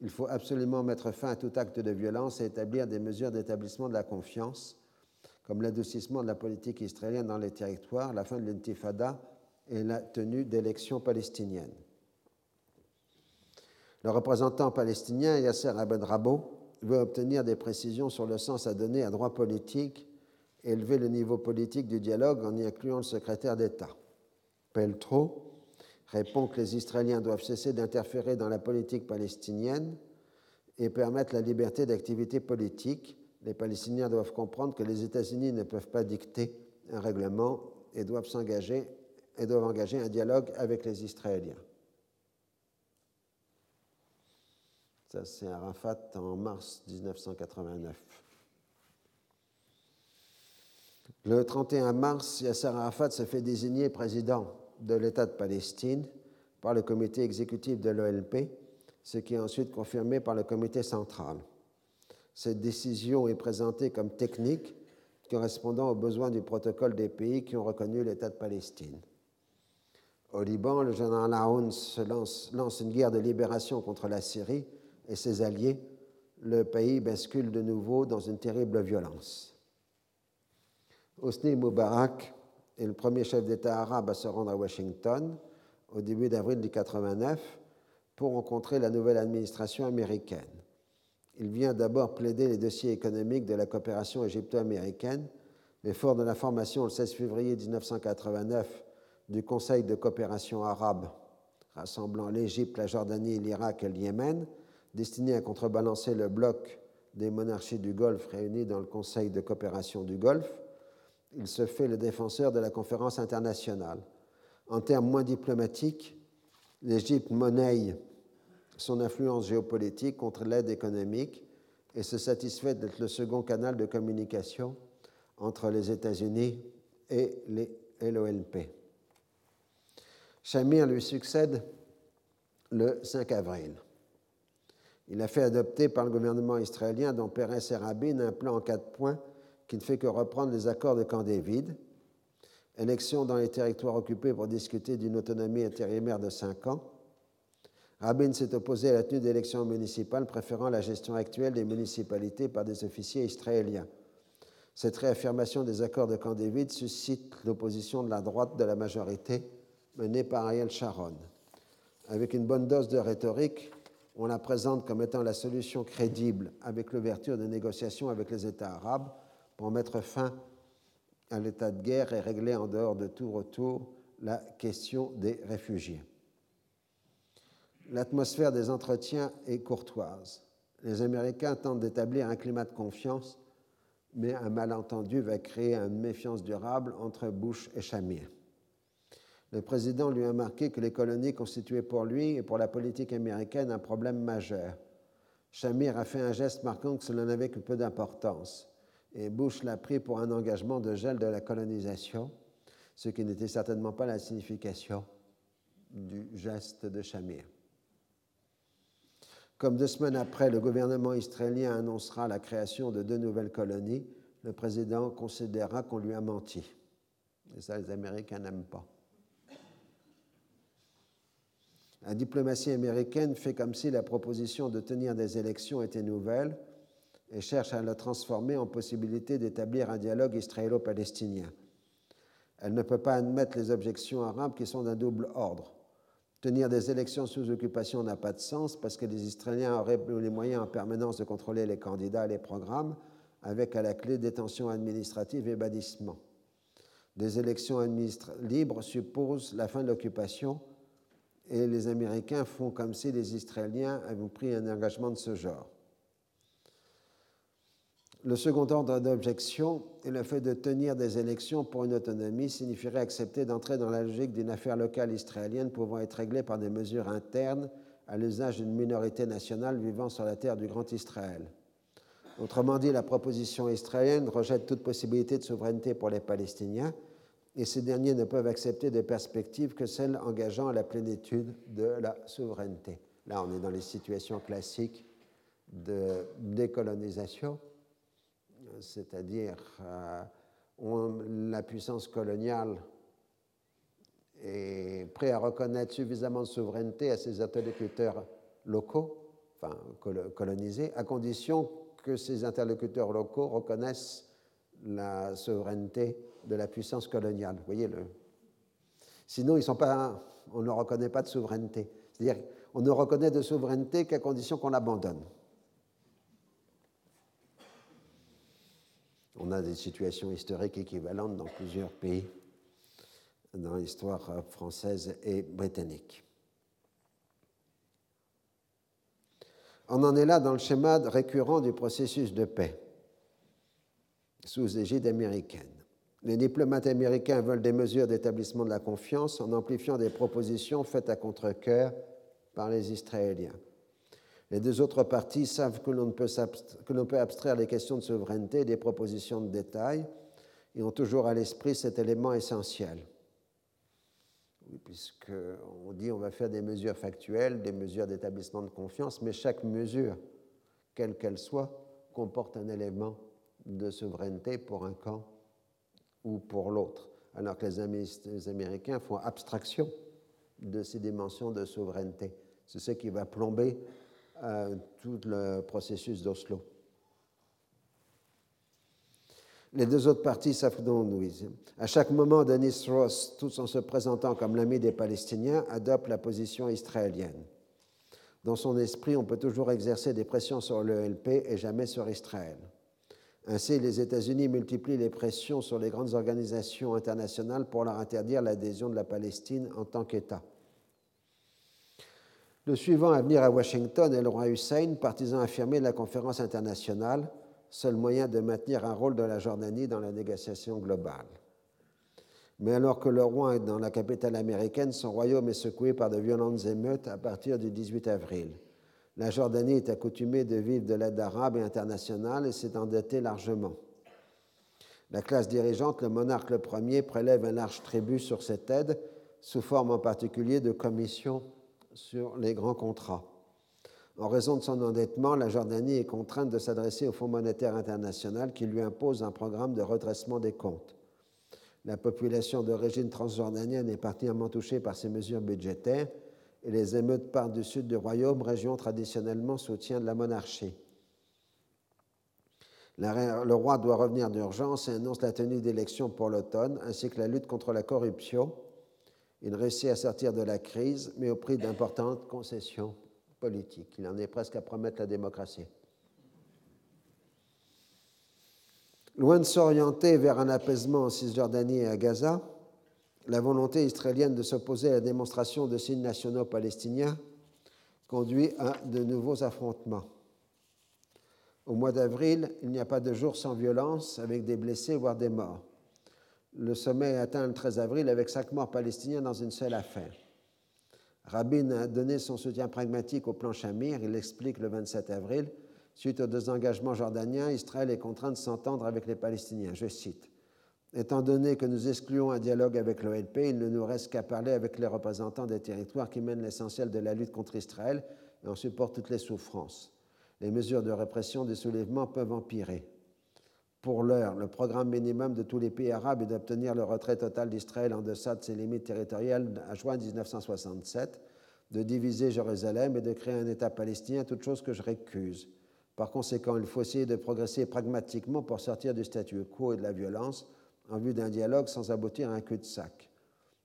Il faut absolument mettre fin à tout acte de violence et établir des mesures d'établissement de la confiance, comme l'adoucissement de la politique israélienne dans les territoires, la fin de l'intifada et la tenue d'élections palestiniennes. Le représentant palestinien Yasser Abedrabo veut obtenir des précisions sur le sens à donner à droit politique élever le niveau politique du dialogue en y incluant le secrétaire d'État. Peltro répond que les Israéliens doivent cesser d'interférer dans la politique palestinienne et permettre la liberté d'activité politique. Les Palestiniens doivent comprendre que les États-Unis ne peuvent pas dicter un règlement et doivent s'engager et doivent engager un dialogue avec les Israéliens. Ça, c'est Arafat en mars 1989. Le 31 mars, Yasser Arafat se fait désigner président de l'État de Palestine par le comité exécutif de l'OLP, ce qui est ensuite confirmé par le comité central. Cette décision est présentée comme technique, correspondant aux besoins du protocole des pays qui ont reconnu l'État de Palestine. Au Liban, le général Aoun lance, lance une guerre de libération contre la Syrie et ses alliés. Le pays bascule de nouveau dans une terrible violence. Hosni Moubarak est le premier chef d'État arabe à se rendre à Washington au début d'avril 1989 pour rencontrer la nouvelle administration américaine. Il vient d'abord plaider les dossiers économiques de la coopération égypto-américaine, mais fort de l'information le 16 février 1989 du Conseil de coopération arabe rassemblant l'Égypte, la Jordanie, l'Irak et le Yémen, destiné à contrebalancer le bloc des monarchies du Golfe réunis dans le Conseil de coopération du Golfe, il se fait le défenseur de la conférence internationale. En termes moins diplomatiques, l'Égypte monnaie son influence géopolitique contre l'aide économique et se satisfait d'être le second canal de communication entre les États-Unis et l'OLP. Shamir lui succède le 5 avril. Il a fait adopter par le gouvernement israélien, dont Pérez et Rabin, un plan en quatre points qui ne fait que reprendre les accords de Camp David, élection dans les territoires occupés pour discuter d'une autonomie intérimaire de cinq ans, Rabin s'est opposé à la tenue d'élections municipales, préférant la gestion actuelle des municipalités par des officiers israéliens. Cette réaffirmation des accords de Camp David suscite l'opposition de la droite de la majorité menée par Ariel Sharon. Avec une bonne dose de rhétorique, on la présente comme étant la solution crédible avec l'ouverture de négociations avec les États arabes pour mettre fin à l'état de guerre et régler en dehors de tout retour la question des réfugiés. L'atmosphère des entretiens est courtoise. Les Américains tentent d'établir un climat de confiance, mais un malentendu va créer une méfiance durable entre Bush et Shamir. Le président lui a marqué que les colonies constituaient pour lui et pour la politique américaine un problème majeur. Shamir a fait un geste marquant que cela n'avait que peu d'importance, et Bush l'a pris pour un engagement de gel de la colonisation, ce qui n'était certainement pas la signification du geste de Shamir. Comme deux semaines après, le gouvernement israélien annoncera la création de deux nouvelles colonies, le président considérera qu'on lui a menti. Et ça, les Américains n'aiment pas. La diplomatie américaine fait comme si la proposition de tenir des élections était nouvelle et cherche à la transformer en possibilité d'établir un dialogue israélo-palestinien. Elle ne peut pas admettre les objections arabes qui sont d'un double ordre. Tenir des élections sous occupation n'a pas de sens parce que les Israéliens auraient les moyens en permanence de contrôler les candidats et les programmes, avec à la clé détention administrative et bannissement. Des élections libres supposent la fin de l'occupation et les Américains font comme si les Israéliens avaient pris un engagement de ce genre. Le second ordre d'objection est le fait de tenir des élections pour une autonomie signifierait accepter d'entrer dans la logique d'une affaire locale israélienne pouvant être réglée par des mesures internes à l'usage d'une minorité nationale vivant sur la terre du Grand Israël. Autrement dit, la proposition israélienne rejette toute possibilité de souveraineté pour les Palestiniens et ces derniers ne peuvent accepter de perspectives que celles engageant la plénitude de la souveraineté. Là, on est dans les situations classiques de décolonisation c'est-à-dire euh, la puissance coloniale est prête à reconnaître suffisamment de souveraineté à ses interlocuteurs locaux, enfin colonisés, à condition que ces interlocuteurs locaux reconnaissent la souveraineté de la puissance coloniale. Voyez le... Sinon, ils sont pas, on ne reconnaît pas de souveraineté. C'est-à-dire, on ne reconnaît de souveraineté qu'à condition qu'on l'abandonne. On a des situations historiques équivalentes dans plusieurs pays dans l'histoire française et britannique. On en est là dans le schéma récurrent du processus de paix sous égide américaine. Les diplomates américains veulent des mesures d'établissement de la confiance en amplifiant des propositions faites à contre-coeur par les Israéliens. Les deux autres parties savent que l'on peut, peut, abstraire les questions de souveraineté des propositions de détail et ont toujours à l'esprit cet élément essentiel. Oui, Puisqu'on dit on va faire des mesures factuelles, des mesures d'établissement de confiance, mais chaque mesure, quelle qu'elle soit, comporte un élément de souveraineté pour un camp ou pour l'autre. Alors que les Américains font abstraction de ces dimensions de souveraineté. C'est ce qui va plomber euh, tout le processus d'Oslo. Les deux autres parties s'affrontent. À chaque moment, Denis Ross, tout en se présentant comme l'ami des Palestiniens, adopte la position israélienne. Dans son esprit, on peut toujours exercer des pressions sur l'ELP et jamais sur Israël. Ainsi, les États-Unis multiplient les pressions sur les grandes organisations internationales pour leur interdire l'adhésion de la Palestine en tant qu'État. Le suivant à venir à Washington est le roi Hussein, partisan affirmé de la conférence internationale, seul moyen de maintenir un rôle de la Jordanie dans la négociation globale. Mais alors que le roi est dans la capitale américaine, son royaume est secoué par de violentes émeutes à partir du 18 avril. La Jordanie est accoutumée de vivre de l'aide arabe et internationale et s'est endettée largement. La classe dirigeante, le monarque le premier, prélève un large tribut sur cette aide, sous forme en particulier de commissions sur les grands contrats. En raison de son endettement, la Jordanie est contrainte de s'adresser au Fonds monétaire international qui lui impose un programme de redressement des comptes. La population d'origine transjordanienne est particulièrement touchée par ces mesures budgétaires et les émeutes partent du sud du royaume, région traditionnellement soutien de la monarchie. Le roi doit revenir d'urgence et annonce la tenue d'élections pour l'automne, ainsi que la lutte contre la corruption. Il réussit à sortir de la crise, mais au prix d'importantes concessions politique. Il en est presque à promettre la démocratie. Loin de s'orienter vers un apaisement en Cisjordanie et à Gaza, la volonté israélienne de s'opposer à la démonstration de signes nationaux palestiniens conduit à de nouveaux affrontements. Au mois d'avril, il n'y a pas de jour sans violence, avec des blessés, voire des morts. Le sommet est atteint le 13 avril avec cinq morts palestiniens dans une seule affaire. Rabin a donné son soutien pragmatique au plan Shamir. Il explique le 27 avril Suite aux deux engagements jordaniens, Israël est contraint de s'entendre avec les Palestiniens. Je cite Étant donné que nous excluons un dialogue avec l'OLP, il ne nous reste qu'à parler avec les représentants des territoires qui mènent l'essentiel de la lutte contre Israël et en supportent toutes les souffrances. Les mesures de répression des soulèvements peuvent empirer. Pour l'heure, le programme minimum de tous les pays arabes est d'obtenir le retrait total d'Israël en deçà de ses limites territoriales à juin 1967, de diviser Jérusalem et de créer un État palestinien, toute chose que je récuse. Par conséquent, il faut essayer de progresser pragmatiquement pour sortir du statu quo et de la violence en vue d'un dialogue sans aboutir à un cul-de-sac.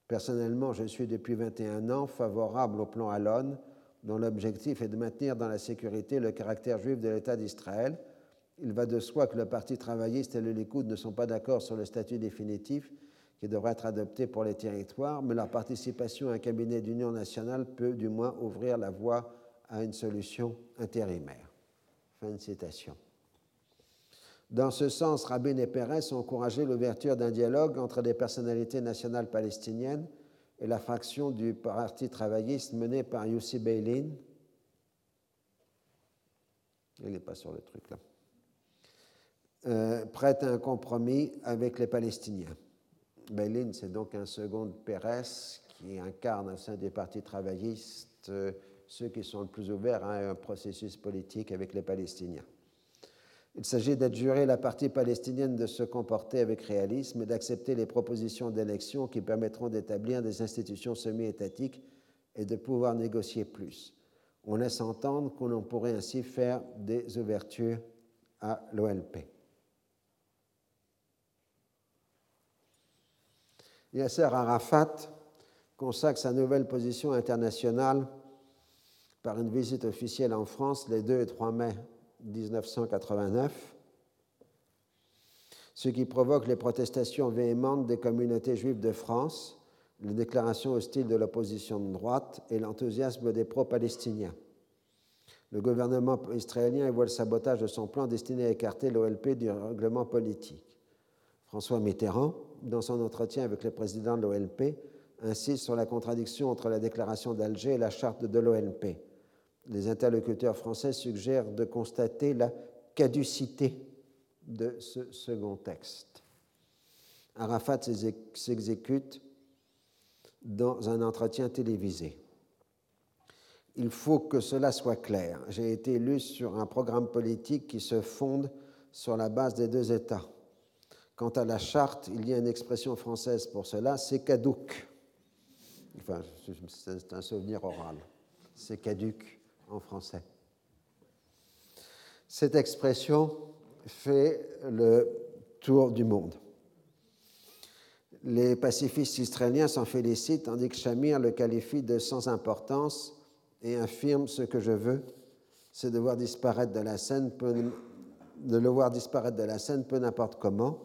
Personnellement, je suis depuis 21 ans favorable au plan Alon, dont l'objectif est de maintenir dans la sécurité le caractère juif de l'État d'Israël il va de soi que le Parti travailliste et le Likoud ne sont pas d'accord sur le statut définitif qui devrait être adopté pour les territoires, mais leur participation à un cabinet d'union nationale peut du moins ouvrir la voie à une solution intérimaire. Fin de citation. Dans ce sens, Rabin et Pérez ont encouragé l'ouverture d'un dialogue entre des personnalités nationales palestiniennes et la fraction du Parti travailliste menée par Yossi Beilin. Il n'est pas sur le truc là. Euh, prête à un compromis avec les Palestiniens. Bélin, c'est donc un second Pérez qui incarne au sein des partis travaillistes euh, ceux qui sont le plus ouverts à un processus politique avec les Palestiniens. Il s'agit d'adjurer la partie palestinienne de se comporter avec réalisme et d'accepter les propositions d'élection qui permettront d'établir des institutions semi-étatiques et de pouvoir négocier plus. On laisse entendre qu'on pourrait ainsi faire des ouvertures à l'OLP. Yasser Arafat consacre sa nouvelle position internationale par une visite officielle en France les 2 et 3 mai 1989, ce qui provoque les protestations véhémentes des communautés juives de France, les déclarations hostiles de l'opposition de droite et l'enthousiasme des pro-palestiniens. Le gouvernement israélien voit le sabotage de son plan destiné à écarter l'OLP du règlement politique. François Mitterrand, dans son entretien avec le président de l'OLP, insiste sur la contradiction entre la déclaration d'Alger et la charte de l'OLP. Les interlocuteurs français suggèrent de constater la caducité de ce second texte. Arafat s'exécute dans un entretien télévisé. Il faut que cela soit clair. J'ai été élu sur un programme politique qui se fonde sur la base des deux États. Quant à la charte, il y a une expression française pour cela, c'est caduc. Il enfin, c'est un souvenir oral. C'est caduque en français. Cette expression fait le tour du monde. Les pacifistes israéliens s'en félicitent, tandis que Shamir le qualifie de sans importance et affirme ce que je veux, c'est de de le voir disparaître de la scène peu n'importe comment.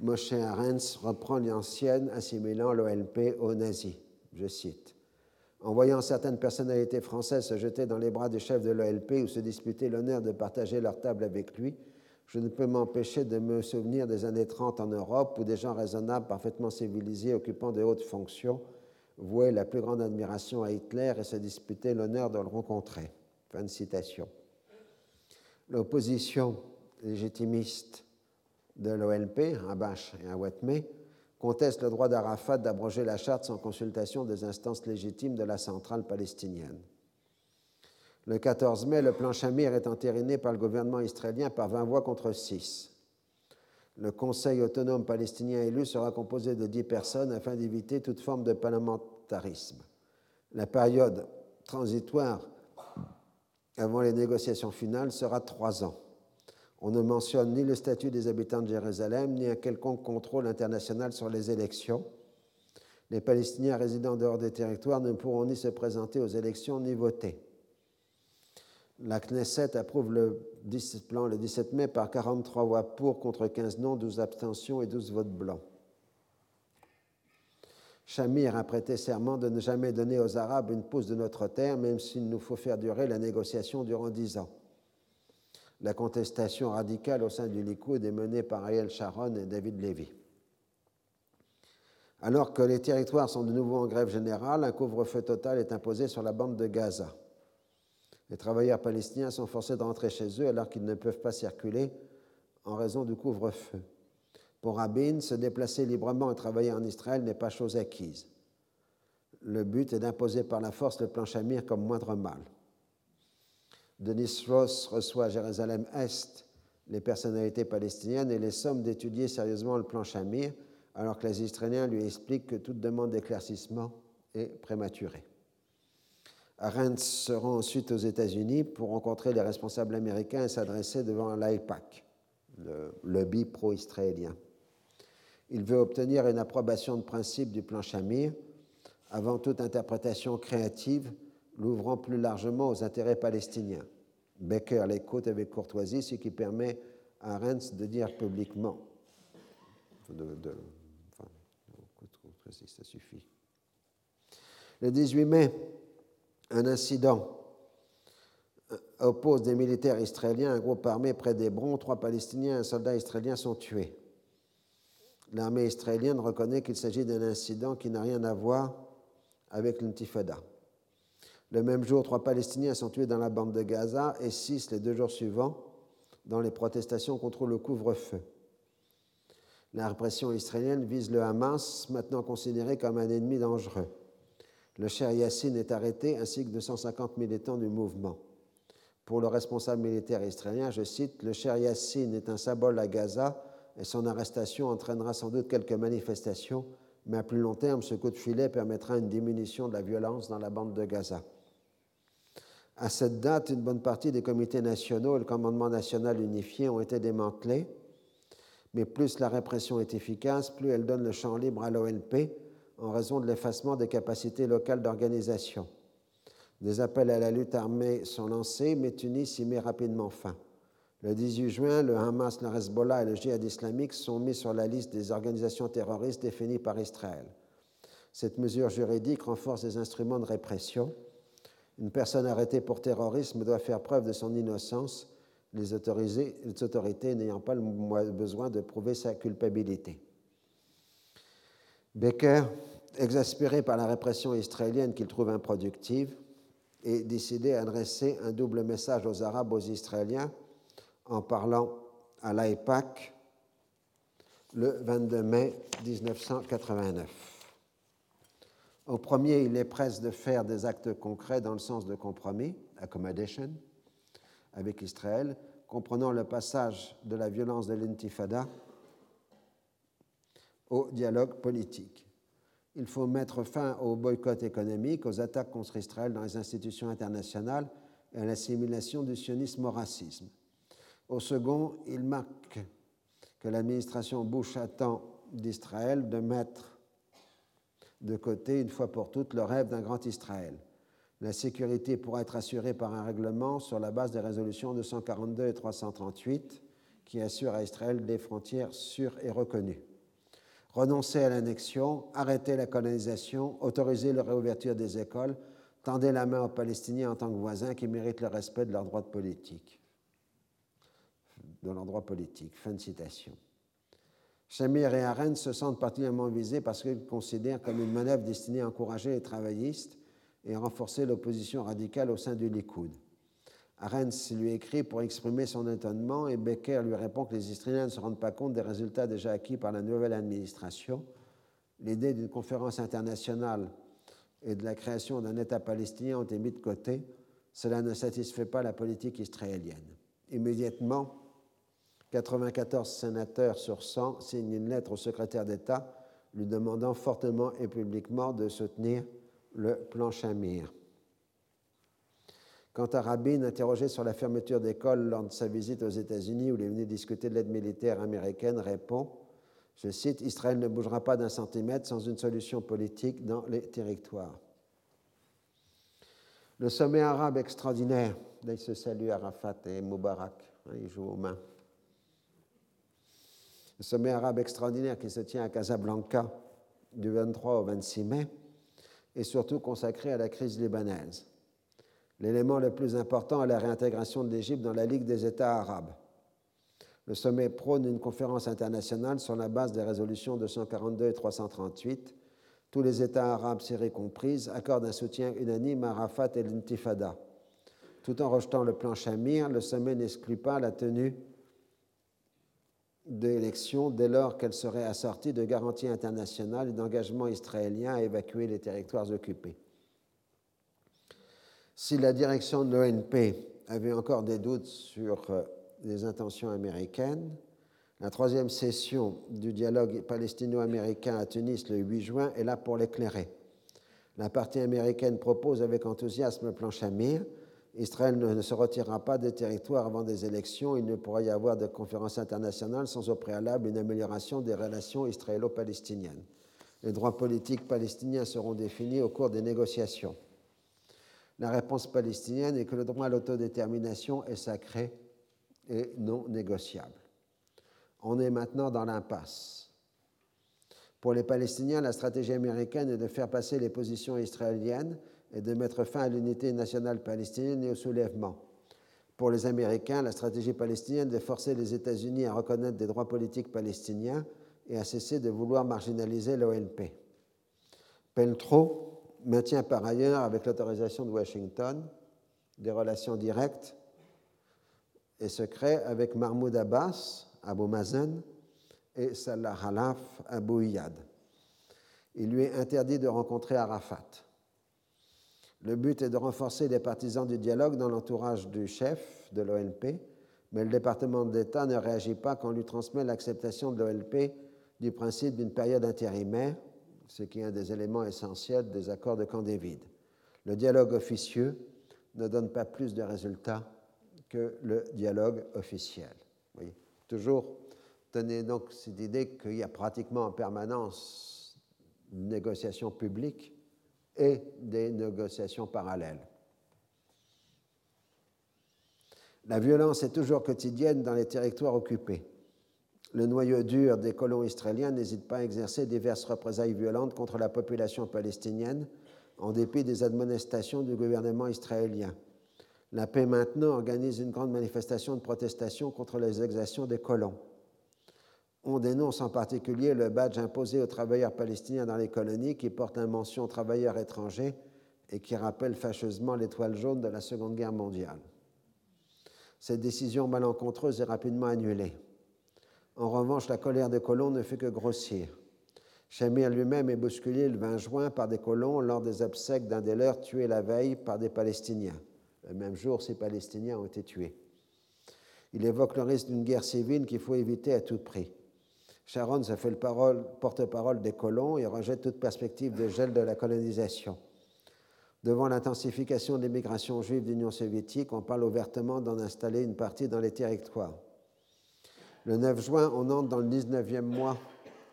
Moshe Arens reprend l'ancienne assimilant l'OLP aux nazis. Je cite. En voyant certaines personnalités françaises se jeter dans les bras du chef de l'OLP ou se disputer l'honneur de partager leur table avec lui, je ne peux m'empêcher de me souvenir des années 30 en Europe où des gens raisonnables, parfaitement civilisés, occupant de hautes fonctions, vouaient la plus grande admiration à Hitler et se disputaient l'honneur de le rencontrer. Fin de citation. L'opposition légitimiste de l'OLP, à Bach et à conteste le droit d'Arafat d'abroger la charte sans consultation des instances légitimes de la centrale palestinienne. Le 14 mai, le plan Shamir est entériné par le gouvernement israélien par 20 voix contre 6. Le Conseil autonome palestinien élu sera composé de 10 personnes afin d'éviter toute forme de parlementarisme. La période transitoire avant les négociations finales sera trois ans. On ne mentionne ni le statut des habitants de Jérusalem, ni un quelconque contrôle international sur les élections. Les Palestiniens résidant dehors des territoires ne pourront ni se présenter aux élections ni voter. La Knesset approuve le plan le 17 mai par 43 voix pour contre 15 non, 12 abstentions et 12 votes blancs. Shamir a prêté serment de ne jamais donner aux Arabes une pouce de notre terre, même s'il nous faut faire durer la négociation durant dix ans. La contestation radicale au sein du Likoud est menée par Ariel Sharon et David Levy. Alors que les territoires sont de nouveau en grève générale, un couvre-feu total est imposé sur la bande de Gaza. Les travailleurs palestiniens sont forcés de rentrer chez eux alors qu'ils ne peuvent pas circuler en raison du couvre-feu. Pour Rabin, se déplacer librement et travailler en Israël n'est pas chose acquise. Le but est d'imposer par la force le plan Shamir comme moindre mal. Denis Ross reçoit à Jérusalem-Est les personnalités palestiniennes et les sommes d'étudier sérieusement le plan Shamir, alors que les Israéliens lui expliquent que toute demande d'éclaircissement est prématurée. Arendt se rend ensuite aux États-Unis pour rencontrer les responsables américains et s'adresser devant l'AIPAC, le lobby pro-israélien. Il veut obtenir une approbation de principe du plan Shamir avant toute interprétation créative l'ouvrant plus largement aux intérêts palestiniens. Becker l'écoute avec courtoisie, ce qui permet à Arendt de dire publiquement. Le 18 mai, un incident oppose des militaires israéliens à un groupe armé près d'Hébron. Trois Palestiniens et un soldat israélien sont tués. L'armée israélienne reconnaît qu'il s'agit d'un incident qui n'a rien à voir avec l'intifada. Le même jour, trois Palestiniens sont tués dans la bande de Gaza et six les deux jours suivants dans les protestations contre le couvre-feu. La répression israélienne vise le Hamas, maintenant considéré comme un ennemi dangereux. Le cher Yassine est arrêté ainsi que 250 militants du mouvement. Pour le responsable militaire israélien, je cite, Le cher Yassine est un symbole à Gaza et son arrestation entraînera sans doute quelques manifestations, mais à plus long terme, ce coup de filet permettra une diminution de la violence dans la bande de Gaza. À cette date, une bonne partie des comités nationaux et le commandement national unifié ont été démantelés, mais plus la répression est efficace, plus elle donne le champ libre à l'OLP en raison de l'effacement des capacités locales d'organisation. Des appels à la lutte armée sont lancés, mais Tunis y met rapidement fin. Le 18 juin, le Hamas, le Hezbollah et le Jihad islamique sont mis sur la liste des organisations terroristes définies par Israël. Cette mesure juridique renforce les instruments de répression. Une personne arrêtée pour terrorisme doit faire preuve de son innocence, les, autorités n'ayant pas le besoin de prouver sa culpabilité. Becker, exaspéré par la répression israélienne qu'il trouve improductive, est décidé à adresser un double message aux Arabes, aux Israéliens, en parlant à l'AIPAC le 22 mai 1989. Au premier, il est presse de faire des actes concrets dans le sens de compromis, accommodation, avec Israël, comprenant le passage de la violence de l'intifada au dialogue politique. il faut mettre fin au boycott économique, aux attaques contre Israël dans les institutions internationales et à l'assimilation du sionisme au racisme. Au second, il marque que l'administration Bush attend d'Israël de mettre de côté une fois pour toutes le rêve d'un grand Israël. La sécurité pourra être assurée par un règlement sur la base des résolutions 242 et 338 qui assurent à Israël des frontières sûres et reconnues. Renoncer à l'annexion, arrêter la colonisation, autoriser la réouverture des écoles, tendez la main aux Palestiniens en tant que voisins qui méritent le respect de leurs droits politiques. De leurs droits politiques. Fin de citation. Shamir et Arendt se sentent particulièrement visés parce qu'ils considèrent comme une manœuvre destinée à encourager les travaillistes et renforcer l'opposition radicale au sein du Likoud. Arens lui écrit pour exprimer son étonnement et Becker lui répond que les Israéliens ne se rendent pas compte des résultats déjà acquis par la nouvelle administration. L'idée d'une conférence internationale et de la création d'un État palestinien ont été mis de côté. Cela ne satisfait pas la politique israélienne. Immédiatement, 94 sénateurs sur 100 signent une lettre au secrétaire d'État lui demandant fortement et publiquement de soutenir le plan Shamir. Quant à Rabin, interrogé sur la fermeture d'écoles lors de sa visite aux États-Unis où il est venu discuter de l'aide militaire américaine, répond Je cite Israël ne bougera pas d'un centimètre sans une solution politique dans les territoires. Le sommet arabe extraordinaire, là il se salue Arafat et Moubarak, hein, ils jouent aux mains. Le sommet arabe extraordinaire qui se tient à Casablanca du 23 au 26 mai et surtout consacré à la crise libanaise. L'élément le plus important est la réintégration de l'Égypte dans la Ligue des États arabes. Le sommet prône une conférence internationale sur la base des résolutions 242 et 338. Tous les États arabes, Syrie comprises, accordent un soutien unanime à Arafat et l'intifada. Tout en rejetant le plan Shamir, le sommet n'exclut pas la tenue d'élections dès lors qu'elle serait assortie de garanties internationales et d'engagements israéliens à évacuer les territoires occupés. Si la direction de l'ONP avait encore des doutes sur euh, les intentions américaines, la troisième session du dialogue palestino-américain à Tunis le 8 juin est là pour l'éclairer. La partie américaine propose avec enthousiasme le plan Shamir, Israël ne se retirera pas des territoires avant des élections. Il ne pourra y avoir de conférence internationale sans au préalable une amélioration des relations israélo-palestiniennes. Les droits politiques palestiniens seront définis au cours des négociations. La réponse palestinienne est que le droit à l'autodétermination est sacré et non négociable. On est maintenant dans l'impasse. Pour les Palestiniens, la stratégie américaine est de faire passer les positions israéliennes et de mettre fin à l'unité nationale palestinienne et au soulèvement. Pour les Américains, la stratégie palestinienne est de forcer les États-Unis à reconnaître des droits politiques palestiniens et à cesser de vouloir marginaliser l'OLP. Peltro maintient par ailleurs, avec l'autorisation de Washington, des relations directes et secrètes avec Mahmoud Abbas, Abu Mazen, et Salah Halaf, Abu Iyad. Il lui est interdit de rencontrer Arafat. Le but est de renforcer les partisans du dialogue dans l'entourage du chef de l'OLP, mais le département d'État ne réagit pas quand on lui transmet l'acceptation de l'OLP du principe d'une période intérimaire, ce qui est un des éléments essentiels des accords de Camp David. Le dialogue officieux ne donne pas plus de résultats que le dialogue officiel. Oui. Toujours tenez donc cette idée qu'il y a pratiquement en permanence une négociation publique et des négociations parallèles. La violence est toujours quotidienne dans les territoires occupés. Le noyau dur des colons israéliens n'hésite pas à exercer diverses représailles violentes contre la population palestinienne en dépit des admonestations du gouvernement israélien. La paix maintenant organise une grande manifestation de protestation contre les exactions des colons. On dénonce en particulier le badge imposé aux travailleurs palestiniens dans les colonies qui porte la mention travailleurs étrangers et qui rappelle fâcheusement l'étoile jaune de la Seconde Guerre mondiale. Cette décision malencontreuse est rapidement annulée. En revanche, la colère des colons ne fait que grossir. Shamir lui-même est bousculé le 20 juin par des colons lors des obsèques d'un des leurs tués la veille par des Palestiniens. Le même jour, ces Palestiniens ont été tués. Il évoque le risque d'une guerre civile qu'il faut éviter à tout prix. Sharon se fait le porte-parole des colons et rejette toute perspective de gel de la colonisation. Devant l'intensification de l'immigration juive d'Union soviétique, on parle ouvertement d'en installer une partie dans les territoires. Le 9 juin, on entre dans le 19e mois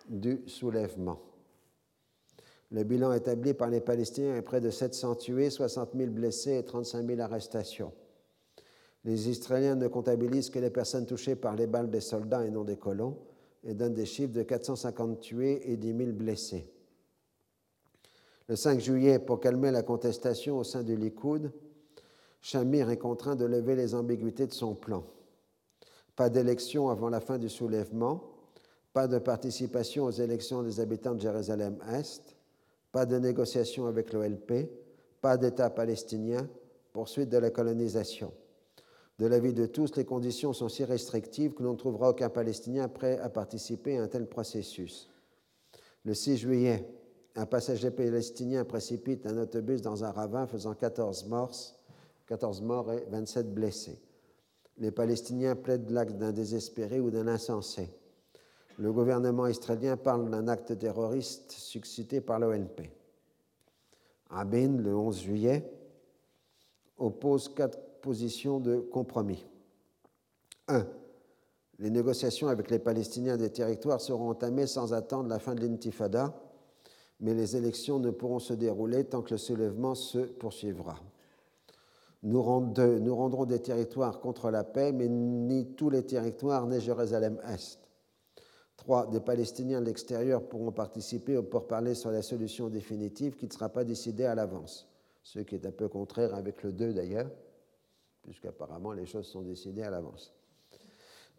du soulèvement. Le bilan établi par les Palestiniens est près de 700 tués, 60 000 blessés et 35 000 arrestations. Les Israéliens ne comptabilisent que les personnes touchées par les balles des soldats et non des colons et donnent des chiffres de 450 tués et 10 000 blessés. Le 5 juillet, pour calmer la contestation au sein du Likoud, Shamir est contraint de lever les ambiguïtés de son plan. Pas d'élection avant la fin du soulèvement, pas de participation aux élections des habitants de Jérusalem-Est, pas de négociation avec l'OLP, pas d'État palestinien, poursuite de la colonisation. De l'avis de tous, les conditions sont si restrictives que l'on ne trouvera aucun Palestinien prêt à participer à un tel processus. Le 6 juillet, un passager palestinien précipite un autobus dans un ravin faisant 14 morts, 14 morts et 27 blessés. Les Palestiniens plaident l'acte d'un désespéré ou d'un insensé. Le gouvernement israélien parle d'un acte terroriste suscité par l'ONP. Rabin, le 11 juillet, oppose quatre positions de compromis. 1. Les négociations avec les Palestiniens des territoires seront entamées sans attendre la fin de l'intifada mais les élections ne pourront se dérouler tant que le soulèvement se poursuivra. Nous, rendrons des territoires contre la paix, mais ni tous les territoires ni Jérusalem-Est. Trois, des Palestiniens de l'extérieur pourront participer au pourparler sur la solution définitive qui ne sera pas décidée à l'avance, ce qui est un peu contraire avec le 2 d'ailleurs, puisqu'apparemment les choses sont décidées à l'avance.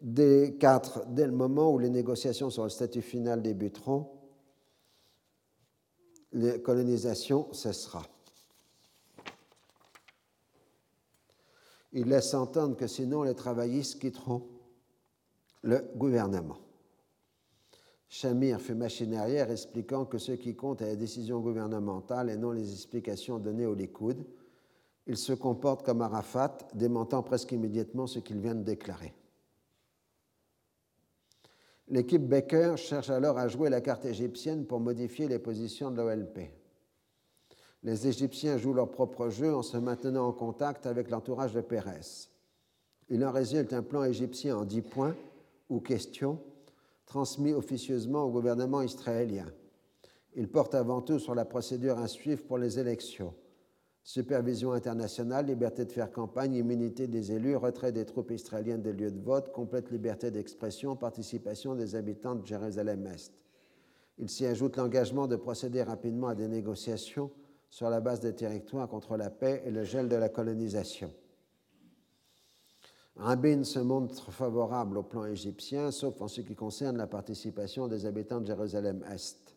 Dès le moment où les négociations sur le statut final débuteront, la colonisation cessera. Il laisse entendre que sinon les travaillistes quitteront le gouvernement. Shamir fait machine arrière expliquant que ce qui compte est la décision gouvernementale et non les explications données au Likoud. Il se comporte comme Arafat, démentant presque immédiatement ce qu'il vient de déclarer. L'équipe Baker cherche alors à jouer la carte égyptienne pour modifier les positions de l'OLP. Les Égyptiens jouent leur propre jeu en se maintenant en contact avec l'entourage de Pérez. Il en résulte un plan égyptien en dix points ou questions transmis officieusement au gouvernement israélien. Il porte avant tout sur la procédure à suivre pour les élections supervision internationale, liberté de faire campagne, immunité des élus, retrait des troupes israéliennes des lieux de vote, complète liberté d'expression, participation des habitants de Jérusalem-Est. Il s'y ajoute l'engagement de procéder rapidement à des négociations sur la base des territoires contre la paix et le gel de la colonisation. Rabin se montre favorable au plan égyptien, sauf en ce qui concerne la participation des habitants de Jérusalem-Est.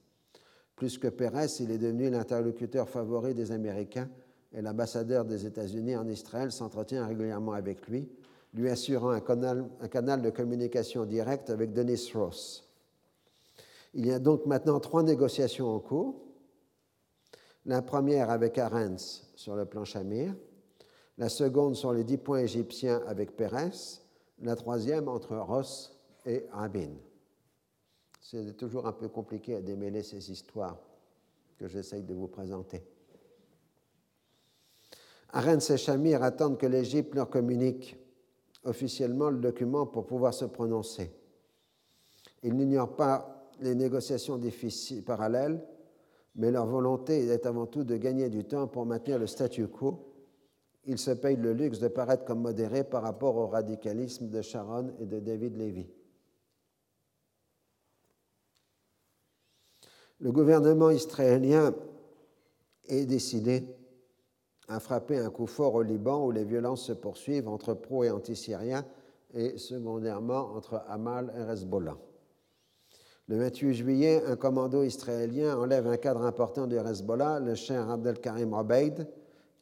Plus que Pérez, il est devenu l'interlocuteur favori des Américains et l'ambassadeur des États-Unis en Israël s'entretient régulièrement avec lui, lui assurant un canal, de communication direct avec Denis Ross. Il y a donc maintenant trois négociations en cours. La première avec Arens sur le plan Shamir, la seconde sur les dix points égyptiens avec Pérez, la troisième entre Ross et Rabin. C'est toujours un peu compliqué à démêler ces histoires que j'essaye de vous présenter. Arens et Shamir attendent que l'Égypte leur communique officiellement le document pour pouvoir se prononcer. Ils n'ignorent pas les négociations parallèles, mais leur volonté est avant tout de gagner du temps pour maintenir le statu quo. Ils se payent le luxe de paraître comme modérés par rapport au radicalisme de Sharon et de David Levy. Le gouvernement israélien est décidé a frappé un coup fort au Liban où les violences se poursuivent entre pro et anti-syriens et secondairement entre Hamal et Hezbollah. Le 28 juillet, un commando israélien enlève un cadre important du Hezbollah, le cher Abdelkarim Obeid,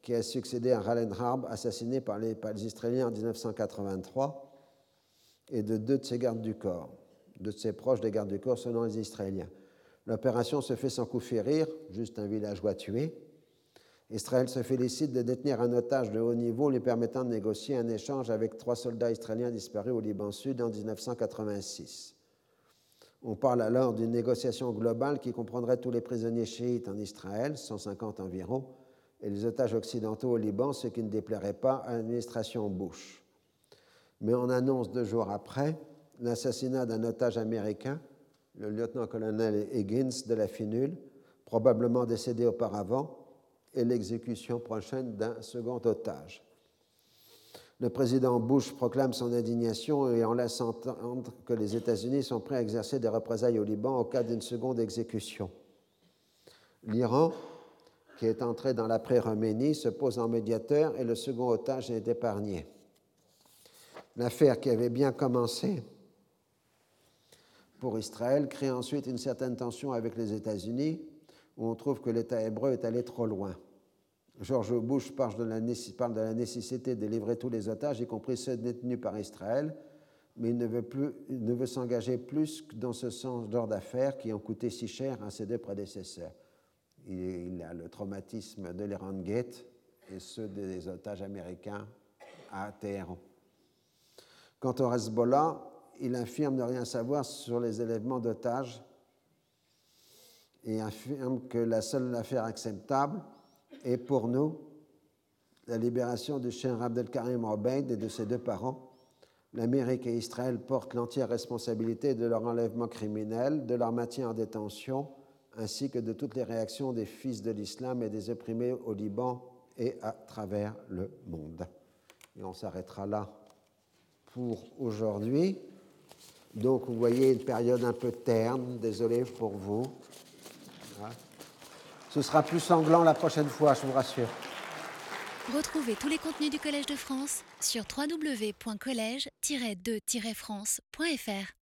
qui a succédé à Ralen Harb, assassiné par les, Israéliens en 1983, et de deux de ses gardes du corps, de ses proches des gardes du corps selon les Israéliens. L'opération se fait sans coup férir, juste un villageois tué. Israël se félicite de détenir un otage de haut niveau lui permettant de négocier un échange avec trois soldats israéliens disparus au Liban Sud en 1986. On parle alors d'une négociation globale qui comprendrait tous les prisonniers chiites en Israël, 150 environ, et les otages occidentaux au Liban, ce qui ne déplairait pas à l'administration Bush. Mais on annonce deux jours après l'assassinat d'un otage américain, le lieutenant-colonel Higgins de la Finule, probablement décédé auparavant, et l'exécution prochaine d'un second otage. Le président Bush proclame son indignation et en laisse entendre que les États-Unis sont prêts à exercer des représailles au Liban au cas d'une seconde exécution. L'Iran, qui est entré dans l'après-Roménie, se pose en médiateur et le second otage est épargné. L'affaire qui avait bien commencé pour Israël crée ensuite une certaine tension avec les États-Unis, où on trouve que l'État hébreu est allé trop loin. George Bush parle de, la, nécessité de livrer tous les otages, y compris ceux détenus par Israël, mais il ne veut, veut s'engager plus que dans ce genre d'affaires qui ont coûté si cher à ses deux prédécesseurs. Il, a le traumatisme de l'Iran Gate et ceux des otages américains à Téhéran. Quant au Hezbollah, il affirme ne rien savoir sur les éléments d'otages et affirme que la seule affaire acceptable et pour nous, la libération du chien Abdelkarim Obeid et de ses deux parents, l'Amérique et Israël portent l'entière responsabilité de leur enlèvement criminel, de leur maintien en détention, ainsi que de toutes les réactions des fils de l'islam et des opprimés au Liban et à travers le monde. Et on s'arrêtera là pour aujourd'hui. Donc vous voyez une période un peu terne, désolé pour vous. Ce sera plus sanglant la prochaine fois, je vous rassure. Retrouvez tous les contenus du Collège de France sur www.colège-2-france.fr.